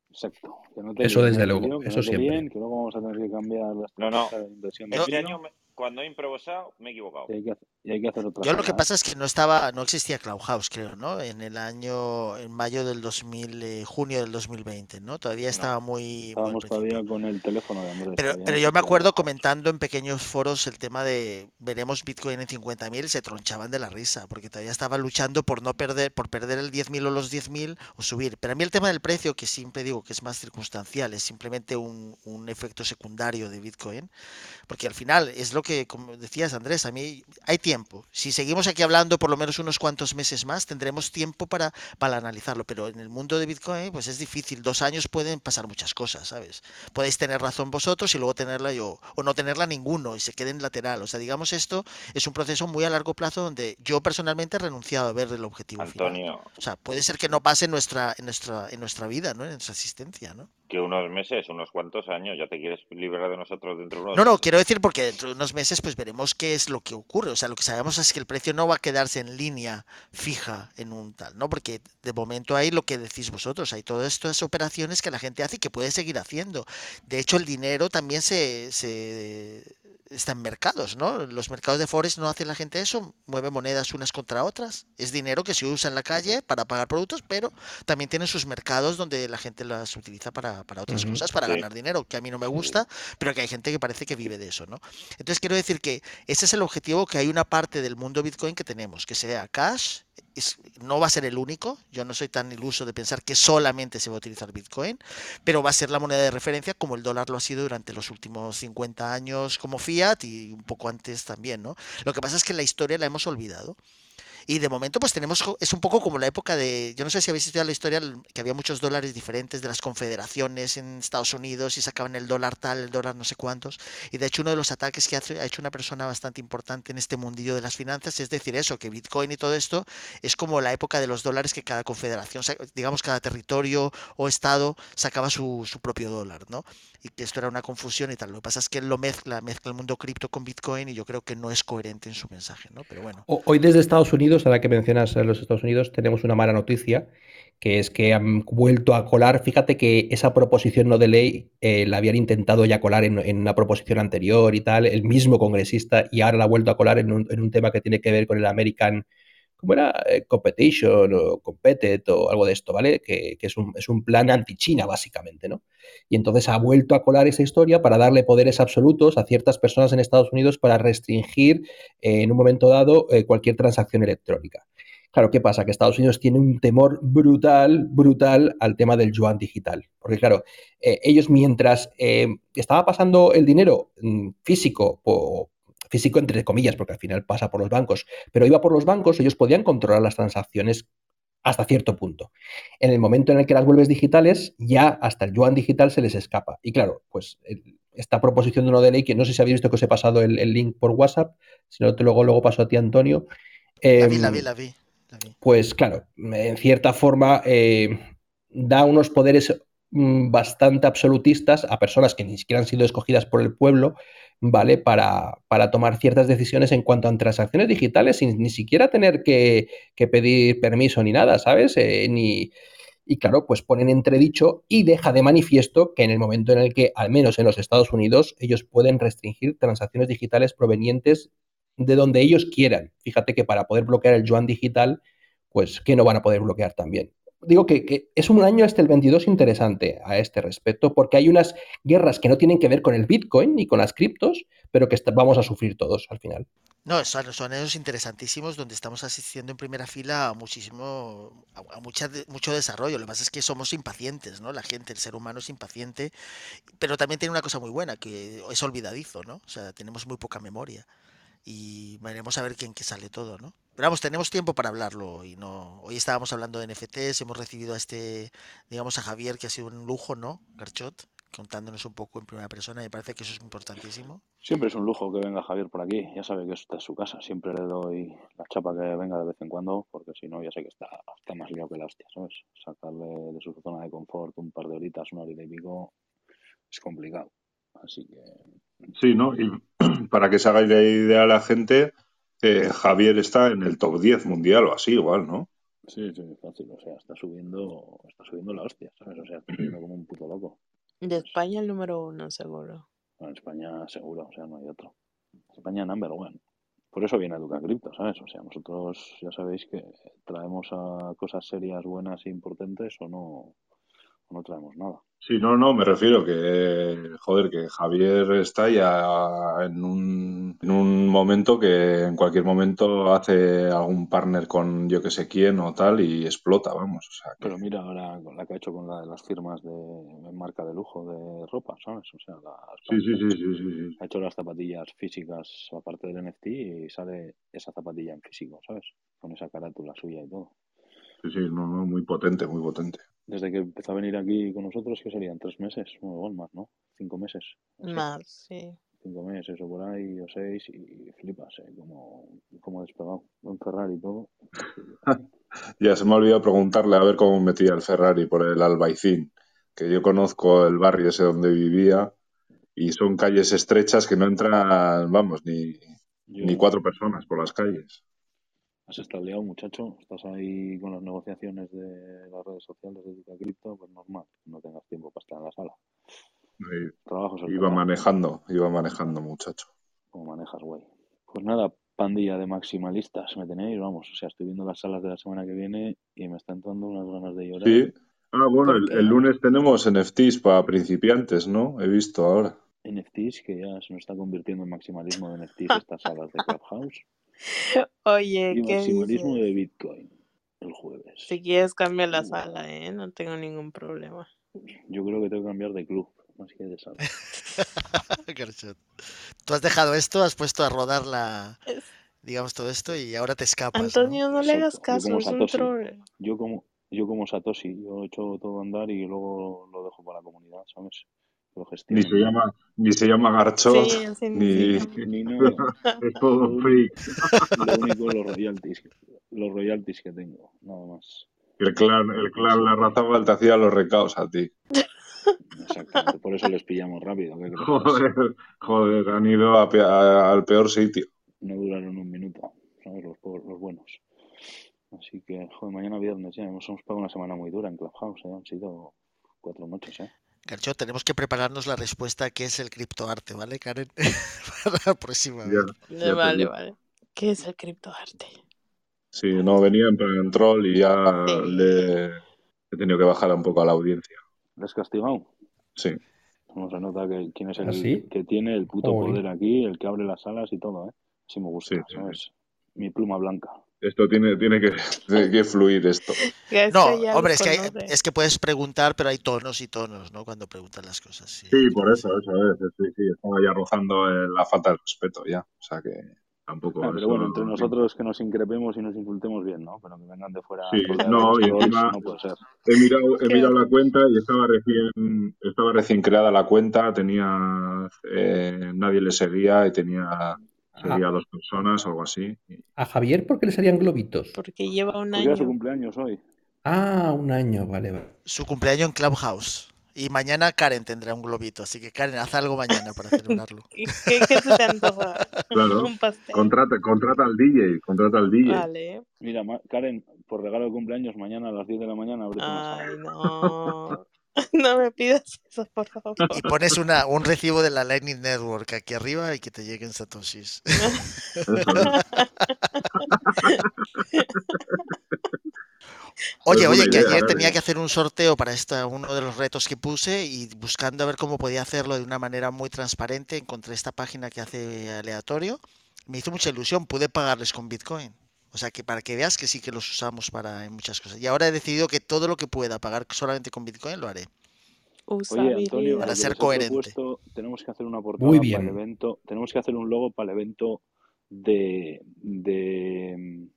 Exacto. Que no te Eso desde ¿eh, luego? Que eso no siempre. que luego vamos a tener que cambiar las No, no. de inversión Este año, me- cuando he improvisado, me he equivocado. y hay que, hacer- y hay que hacer otra Yo lo que cosa. pasa es que no estaba, no existía Clubhouse, creo, ¿no? En el año, en mayo del 2000, eh, junio del 2020, ¿no? Todavía estaba muy, muy Estábamos todavía principio. con el teléfono de Andrés. Pero, todavía pero yo me acuerdo comentando en pequeños foros el tema de veremos Bitcoin en 50.000, se tronchaban de la risa, porque todavía estaba luchando por no perder, por perder el 10.000 o los 10.000 o subir. Pero a mí el tema del precio, que siempre digo que es más circunstancial, es simplemente un, un efecto secundario de Bitcoin, porque al final es lo que, como decías Andrés, a mí hay tiempo. Si seguimos aquí hablando por lo menos unos cuantos meses más, tendremos tiempo para, para analizarlo, pero en el mundo de Bitcoin pues es difícil. Dos años pueden pasar muchas cosas, ¿sabes? Podéis tener razón vosotros y luego tenerla yo, o no tenerla ninguno y se quede en lateral. O sea, digamos esto es un proceso muy a largo plazo donde yo personalmente he renunciado a ver el objetivo final. Antonio, O sea, puede ser que no pase en nuestra, en nuestra, en nuestra vida, ¿no? En nuestra existencia, ¿no? Que unos meses, unos cuantos años, ya te quieres librar de nosotros dentro de unos No, no, quiero decir porque dentro de unos meses pues veremos qué es lo que ocurre. O sea, lo que sabemos es que el precio no va a quedarse en línea fija en un tal, ¿no? Porque de momento hay lo que decís vosotros, hay todas estas operaciones que la gente hace y que puede seguir haciendo. De hecho, el dinero también se, se está en mercados, ¿no? Los mercados de Forex no hace la gente eso, mueve monedas unas contra otras. Es dinero que se usa en la calle para pagar productos, pero también tiene sus mercados donde la gente las utiliza para, para otras cosas, para Sí. ganar dinero, que a mí no me gusta, pero que hay gente que parece que vive de eso, ¿no? Entonces quiero decir que ese es el objetivo que hay una parte del mundo Bitcoin que tenemos, que sea cash, no va a ser el único, yo no soy tan iluso de pensar que solamente se va a utilizar Bitcoin, pero va a ser la moneda de referencia como el dólar lo ha sido durante los últimos 50 años como fiat y un poco antes también, ¿no? Lo que pasa es que la historia la hemos olvidado. Y de momento, pues tenemos, es un poco como la época de, yo no sé si habéis estudiado la historia, que había muchos dólares diferentes de las confederaciones en Estados Unidos y sacaban el dólar tal, el dólar no sé cuántos. Y de hecho, uno de los ataques que ha hecho una persona bastante importante en este mundillo de las finanzas es decir eso, que Bitcoin y todo esto es como la época de los dólares que cada confederación, digamos, cada territorio o estado sacaba su, su propio dólar, ¿no? Y que esto era una confusión y tal. Lo que pasa es que él lo mezcla, mezcla el mundo cripto con Bitcoin y yo creo que no es coherente en su mensaje, ¿no? Pero bueno. Hoy desde Estados Unidos ahora que mencionas los Estados Unidos, tenemos una mala noticia, que es que han vuelto a colar. Fíjate que esa proposición no de ley eh, la habían intentado ya colar en, una proposición anterior y tal, el mismo congresista, y ahora la ha vuelto a colar en un, tema que tiene que ver con el American ¿cómo era? Eh, competition o Competet o algo de esto, ¿vale? Que, es, un, es, un, plan anti-China, básicamente, ¿no? Y entonces ha vuelto a colar esa historia para darle poderes absolutos a ciertas personas en Estados Unidos para restringir eh, en un momento dado eh, cualquier transacción electrónica. Claro, ¿qué pasa? Que Estados Unidos tiene un temor brutal, brutal al tema del yuan digital. Porque claro, ellos mientras estaba pasando el dinero mm, físico o físico entre comillas, porque al final pasa por los bancos, pero iba por los bancos, ellos podían controlar las transacciones hasta cierto punto. En el momento en el que las vuelves digitales, ya hasta el yuan digital se les escapa. Y claro, pues esta proposición de uno de ley, que no sé si habéis visto que os he pasado el, link por WhatsApp, si no te luego, luego paso a ti, Antonio. la vi, la em, vi, la vi, Pues claro, en cierta forma eh, da unos poderes mm, bastante absolutistas a personas que ni siquiera han sido escogidas por el pueblo ¿vale? Para, para, tomar ciertas decisiones en cuanto a transacciones digitales sin ni siquiera tener que, pedir permiso ni nada, ¿sabes? Eh, ni, y claro, pues ponen entredicho y deja de manifiesto que en el momento en el que, al menos en los Estados Unidos, ellos pueden restringir transacciones digitales provenientes de donde ellos quieran. Fíjate que para poder bloquear el yuan digital, pues que no van a poder bloquear también digo que, es un año este el 22 interesante a este respecto, porque hay unas guerras que no tienen que ver con el Bitcoin ni con las criptos, pero que vamos a sufrir todos al final. No, son, son años interesantísimos donde estamos asistiendo en primera fila a muchísimo, a, mucho desarrollo. Lo que pasa es que somos impacientes, ¿no? La gente, el ser humano es impaciente, pero también tiene una cosa muy buena, que es olvidadizo, ¿no? O sea, tenemos muy poca memoria y veremos a ver quién que sale todo, ¿no? Pero vamos, tenemos tiempo para hablarlo y no. Hoy estábamos hablando de NFTs, hemos recibido a este, digamos, a Javier, que ha sido un lujo, ¿no? Garchot, contándonos un poco en primera persona, me parece que eso es importantísimo. Siempre es un lujo que venga Javier por aquí, ya sabe que esta es su casa, siempre le doy la chapa que venga de vez en cuando, porque si no ya sé que está, está más liado que la hostia, ¿sabes? Sacarle de su zona de confort un par de horitas, una hora y pico, es complicado. Así que Sí, ¿no? Y para que se haga la idea a la gente, eh, Javier está en el top 10 mundial o así, igual, ¿no? Sí, sí, fácil. O sea, está subiendo, está subiendo la hostia, ¿sabes? O sea, está subiendo como un puto loco. De España el número uno, seguro. En España seguro, o sea, no hay otro. España number one. Por eso viene Educa Cripto, ¿sabes? O sea, nosotros ya sabéis que traemos a cosas serias, buenas e importantes o no, no traemos nada. Sí, no, no, me refiero que, joder, que Javier está ya en un, en un momento que en cualquier momento hace algún partner con yo que sé quién o tal y explota, vamos. O sea, Pero mira ahora la que ha hecho con la, las firmas de, marca de lujo de ropa, ¿sabes? O sea, sí, sí, sí, sí, sí, ha hecho las zapatillas físicas aparte del NFT y sale esa zapatilla en físico, ¿sabes? Con esa carátula suya y todo. Sí, sí, no, no, muy potente, muy potente. Desde que empezó a venir aquí con nosotros, que serían tres meses, o más, ¿no? Cinco meses. Más, sí. Cinco meses o por ahí, o seis, y flipas, ¿eh? Como, como despegado. Un Ferrari y todo. ya se me ha olvidado preguntarle a ver cómo metía el Ferrari por el Albaicín, que yo conozco el barrio ese donde vivía, y son calles estrechas que no entran, vamos, ni, ni cuatro personas por las calles. Has estado muchacho. Estás ahí con las negociaciones de las redes sociales de Duca Cripto, pues normal, no tengas tiempo para estar en la sala. iba manejando, iba manejando, muchacho. ¿Cómo manejas, güey? Pues nada, pandilla de maximalistas me tenéis, vamos. O sea, estoy viendo las salas de la semana que viene y me están dando unas ganas de llorar. Sí. Ah, bueno, el, lunes tenemos NFTs para principiantes, ¿no? He visto ahora. NFTs, que ya se nos está convirtiendo en maximalismo de NFTs estas salas de Clubhouse. Oye, y maximalismo de Bitcoin. Si quieres cambia la sala, ¿eh? No tengo ningún problema. Yo creo que tengo que cambiar de club, más que de sala. Tú has dejado esto, has puesto a rodar la, digamos, todo esto y ahora te escapas. Antonio, no, le hagas caso, como es un troll. Yo como, yo como Satoshi, yo echo todo a andar y luego lo dejo para la comunidad, ¿sabes? Ni se llama, ni se llama Garchot, Sí, ni ni... se llama. Ni no, es todo lo, fake. lo único los royalties, los royalties que tengo, nada más. El clan, el clan La Razábal te hacía los recaos a ti. exactamente, por eso les pillamos rápido, ¿qué crees? Joder, joder, han ido a pe- a- al peor sitio. No duraron un minuto, ¿sabes? Los, pobres- los buenos. Así que, joder, mañana viernes ya, hemos, hemos pagado una semana muy dura en Clubhouse, ¿eh? Han sido cuatro noches, ¿eh? Garchot, tenemos que prepararnos la respuesta a qué es el criptoarte, ¿vale, Karen? Para la próxima Ya, Vale, vale. ¿Qué es el criptoarte? Sí, no, venía en plan troll y ya Sí. le he tenido que bajar un poco a la audiencia. ¿Les castigado? Sí. No se nota que quién es el ¿Ah, sí? que tiene el puto poder aquí, el que abre las salas y todo, ¿eh? Sí me gusta, Sí, sí, sí. ¿sabes? Mi pluma blanca. Esto tiene, tiene que, tiene que fluir esto. No, hombre, es que, hay- es que puedes preguntar, pero hay tonos y tonos, ¿no? Cuando preguntan las cosas. Sí, Sí, por eso, eso es. Sí, sí, estaba ya rozando eh, la falta de respeto ya. O sea que tampoco. Ah, pero bueno, no- entre nosotros que nos increpemos y nos insultemos bien, ¿no? Pero que vengan de fuera Sí, no, de y encima- no puede ser. He mirado, he mirado la cuenta y estaba recién, estaba recién creada la cuenta, tenía eh, nadie le seguía y tenía seguía a dos personas o algo así. ¿A Javier por qué le salían globitos? Porque lleva un era su año. cumpleaños hoy. Ah, un año, vale, vale. Su cumpleaños en Clubhouse. Y mañana Karen tendrá un globito, así que Karen, haz algo mañana para celebrarlo. ¿Qué, qué, se te antoja? Claro. un pastel. Contrata, contrata al DJ, contrata al DJ. Vale. Mira, Karen, por regalo de cumpleaños, mañana a las 10 de la mañana. Ay, no. No me pidas eso, por favor. Y pones una, un recibo de la Lightning Network aquí arriba y que te lleguen satoshis. Oye, Es buena oye, que ayer ¿eh? tenía que hacer un sorteo para esta, uno de los retos que puse y buscando a ver cómo podía hacerlo de una manera muy transparente, encontré esta página que hace aleatorio. Me hizo mucha ilusión, pude pagarles con Bitcoin. O sea que para que veas que sí que los usamos para en muchas cosas. Y ahora he decidido que todo lo que pueda pagar solamente con Bitcoin lo haré. Oye, Antonio, Para lo que ser coherente. propuesto, tenemos que hacer una portada Muy para el evento. Tenemos que hacer un logo para el evento de, de,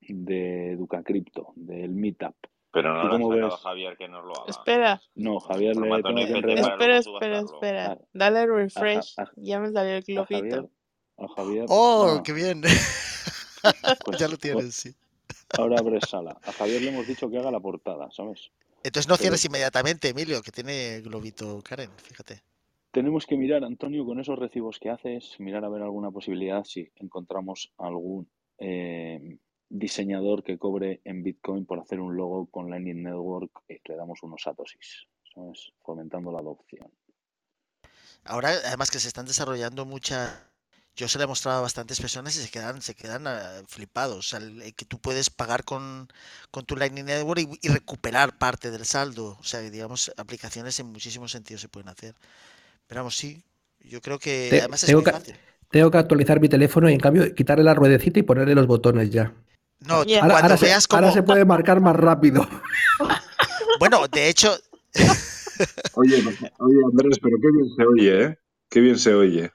de Educa Cripto, del Meetup. Pero no ¿Tú le han cómo sacado ves? a Javier que nos lo haga. Espera, No, Javier le tengo que para espera, espera, espera. Dale refresh. a- Ya me salió el A Javier, globito. a Javier, ¡Oh, no, qué bien! pues, ya lo pues, tienes, sí. ahora abres sala. A Javier le hemos dicho que haga la portada, ¿sabes? Entonces no Pero cierres inmediatamente, Emilio, que tiene globito Karen, fíjate. tenemos que mirar, Antonio, con esos recibos que haces, mirar a ver alguna posibilidad si encontramos algún eh, diseñador que cobre en Bitcoin por hacer un logo con Lightning Network y le damos unos satoshis, ¿sabes? Fomentando la adopción. Ahora, además que se están desarrollando muchas... Yo se lo he mostrado a bastantes personas y se quedan, se quedan ah, flipados. O sea, el- el que tú puedes pagar con, con tu Lightning Network y, y recuperar parte del saldo. O sea, digamos, aplicaciones en muchísimos sentidos se pueden hacer. Pero vamos, sí. Yo creo que Te- además es tengo muy que- fácil. Tengo que actualizar mi teléfono y en cambio quitarle la ruedecita y ponerle los botones ya. No. Ahora, cuando ahora se, veas ahora se puede marcar más rápido. Bueno, de hecho, Oye, oye, Andrés, pero qué bien se oye, ¿eh? Qué bien se oye.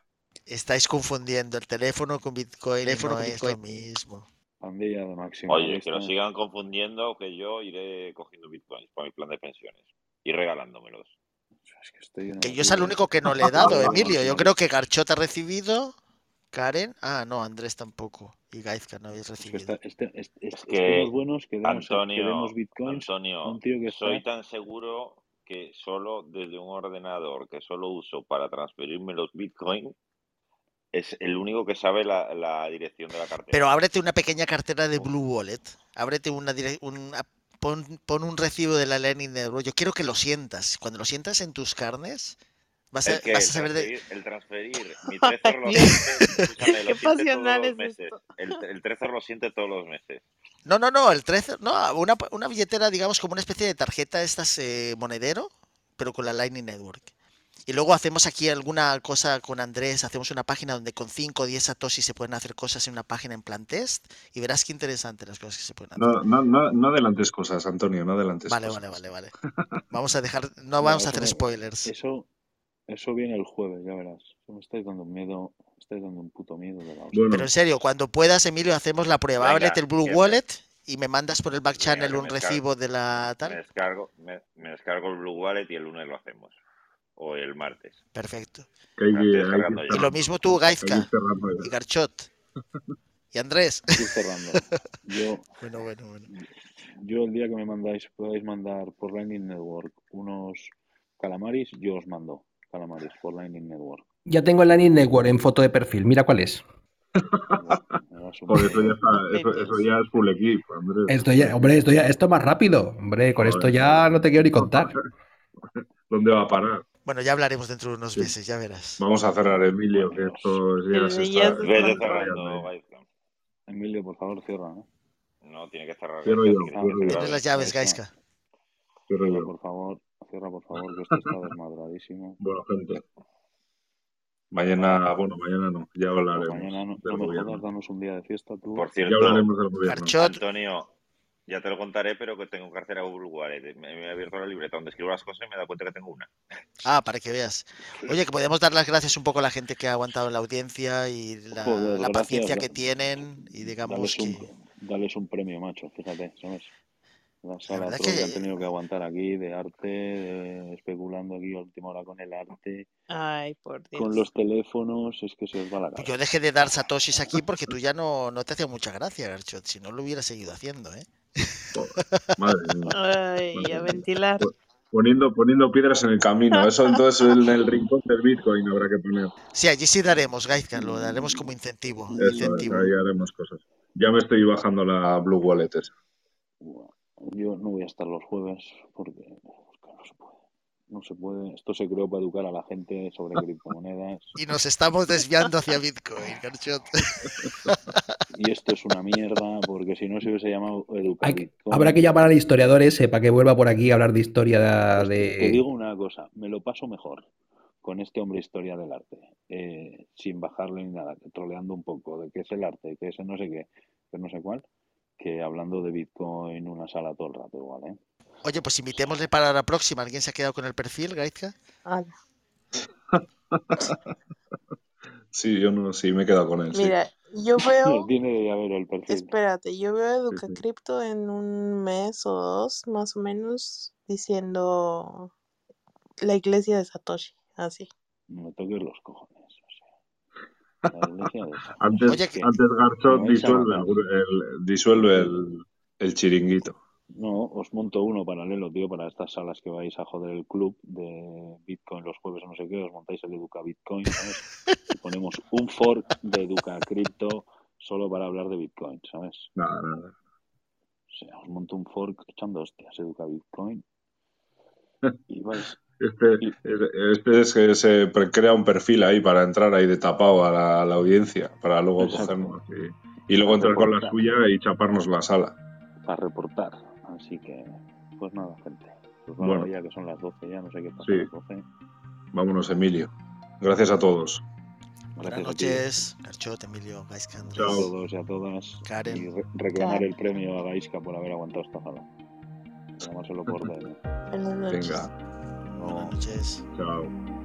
Estáis confundiendo el teléfono con Bitcoin. Teléfono no con es lo mismo. Pandilla de máximo. Oye, que lo sigan confundiendo, que yo iré cogiendo bitcoins para mi plan de pensiones y regalándomelos. Es que estoy en Que unas yo es el único que no le he dado, Emilio. Yo creo que Garchot ha recibido. Karen. Ah, no, Andrés tampoco. Y Gaizka no habéis Es que, recibido. está- este- este- Es estemos que, buenos que demos, que Antonio, demos bitcoins Antonio, un tío que está... soy tan seguro que solo desde un ordenador que solo uso para transferirme los bitcoins es el único que sabe la, la dirección de la cartera. Pero ábrete una pequeña cartera de Blue Wallet. Ábrete una dire- un, a- pon, pon un recibo de la Lenin Network. Yo quiero que lo sientas. Cuando lo sientas en tus carnes, vas a, vas saber de. el transferir, mi Trezor lo siente, Qué pasional los es esto. El, el Trezor lo siente todos los meses. No, no, no, el 13. No, una, una billetera, digamos, como una especie de tarjeta, estas eh, monedero, pero con la Lightning Network. Y luego hacemos aquí alguna cosa con Andrés, hacemos una página donde con 5 o 10 satoshi se pueden hacer cosas en una página en plan test y verás qué interesante las cosas que se pueden hacer. No, no, no, no adelantes cosas, Antonio, no adelantes Vale, cosas. vale, vale, vale. Vamos a dejar, no No, vamos a eso hacer me- spoilers. Eso, eso viene el jueves, ya verás. Me estáis dando un miedo, me estáis dando un puto miedo de la hostia. Bueno, Pero en serio, cuando puedas, Emilio, hacemos la prueba. Venga, Ábrete el Blue Wallet y me mandas por el back channel un descargo. recibo de la Me tal. descargo, me, me descargo el Blue Wallet y el lunes lo hacemos. O el martes. Perfecto. Y lo mismo tú, Gaizka, y Garchot, y Andrés. Estoy cerrando. Yo, Bueno, bueno, bueno. yo el día que me mandáis, podáis mandar por Lightning Network unos calamaris, yo os mando calamaris por Lightning Network. Ya tengo el Lightning Network en foto de perfil. Mira cuál es. Por eso ya, está, eso, eso ya es full equipo, Andrés. Esto ya, hombre, esto ya, esto más rápido. Hombre, con esto ya no te quiero ni contar. ¿Dónde va a parar? Bueno, ya hablaremos dentro de unos Sí. meses, ya verás. Vamos a cerrar, Emilio, que esto ya se ya está... Vete cerrando. Emilio, por favor, cierra. ¿eh? No, tiene que cerrar. Cierro yo. Tienes las llaves. Cierro Cierra, yo. por favor, cierra, por favor, que esto está desmadradísimo. Bueno, gente. Mañana, bueno, mañana no, ya Pues hablaremos mañana no, no me gobierno. jodas, danos un día de fiesta tú. Por Ya cierto, hablaremos del gobierno. Antonio, ya te lo contaré, pero que tengo cartera Google Wallet. Me, me he abierto la libreta donde escribo las cosas y me he dado cuenta que tengo una. ah, para que veas. Oye, que podemos dar las gracias un poco a la gente que ha aguantado en la audiencia y la, Joder, la gracias, paciencia que tienen y digamos Dales que... un, dales un premio, macho, fíjate, ¿sabes? La sala verdad Troll que han que- tenido que aguantar aquí de arte, de- especulando aquí a última hora con el arte, Ay, por Dios. con los teléfonos, es que se os va la Pues. Yo dejé de dar satoshis aquí porque tú ya no, no te hacía mucha gracia, Garchot. Si no, lo hubiera seguido haciendo, ¿eh? Madre mía. Ay, a ventilar. Poniendo, poniendo piedras en el camino. Eso entonces en el rincón del Bitcoin habrá que poner. Sí, allí sí daremos, Gaizka, lo daremos como incentivo. Eso, es, incentivo. ahí haremos cosas. Ya me estoy bajando la Blue Wallet esa. Yo no voy a estar los jueves porque, porque no se puede. No se puede. Esto se creó para educar a la gente sobre criptomonedas Y nos estamos desviando hacia Bitcoin, Garchot. y esto es una mierda porque si no se hubiese llamado educar Hay habrá que llamar al historiador ese para que vuelva por aquí a hablar de historia te- de... Te digo una cosa, me lo paso mejor con este hombre historia del arte, eh, sin bajarle ni nada, troleando un poco de qué es el arte, qué es el no sé qué, que no sé cuál, que hablando de Bitcoin en una sala todo el rato igual, ¿eh? Oye, pues invitémosle para la próxima. ¿Alguien se ha quedado con el perfil, Gaizka? Sí, yo no, sí, me he quedado con él. sí. Mira, yo veo, Tiene ver el perfil. espérate, yo veo Sí, sí. EducaCrypto en un mes o dos, más o menos, diciendo la iglesia de Satoshi, así. No me toques los cojones. O sea, la iglesia de Satoshi. Antes, Oye, que- antes a disuelve, el, disuelve el, el chiringuito. No, os monto uno paralelo, tío, para estas salas que vais a joder el club de Bitcoin los jueves o no sé qué, os montáis el Educa Bitcoin, ¿sabes? Y ponemos un fork de Educa Crypto solo para hablar de Bitcoin, ¿sabes? Nada, nada. O sea, os monto un fork echando hostias, Educa Bitcoin. Y vais, Este, este es que se pre- crea un perfil ahí para entrar ahí de tapado a la, a la audiencia, para luego Exacto. cogernos y, y luego entrar con la suya y chaparnos la sala. para reportar. Así que, pues nada, gente. Pues Bueno. bueno, ya que son las 12, ya no sé qué pasa Sí. a las 12. Vámonos, Emilio. Gracias a todos. Buenas a noches, Garchot, Emilio, Gaizka, Andrés. a Chao. todos y a todas. Karen. Y re- reclamar Karen. el premio a Gaisca por haber aguantado esta sala. Llamárselo por DM. Buenas noches. Venga, Buenas noches. chao.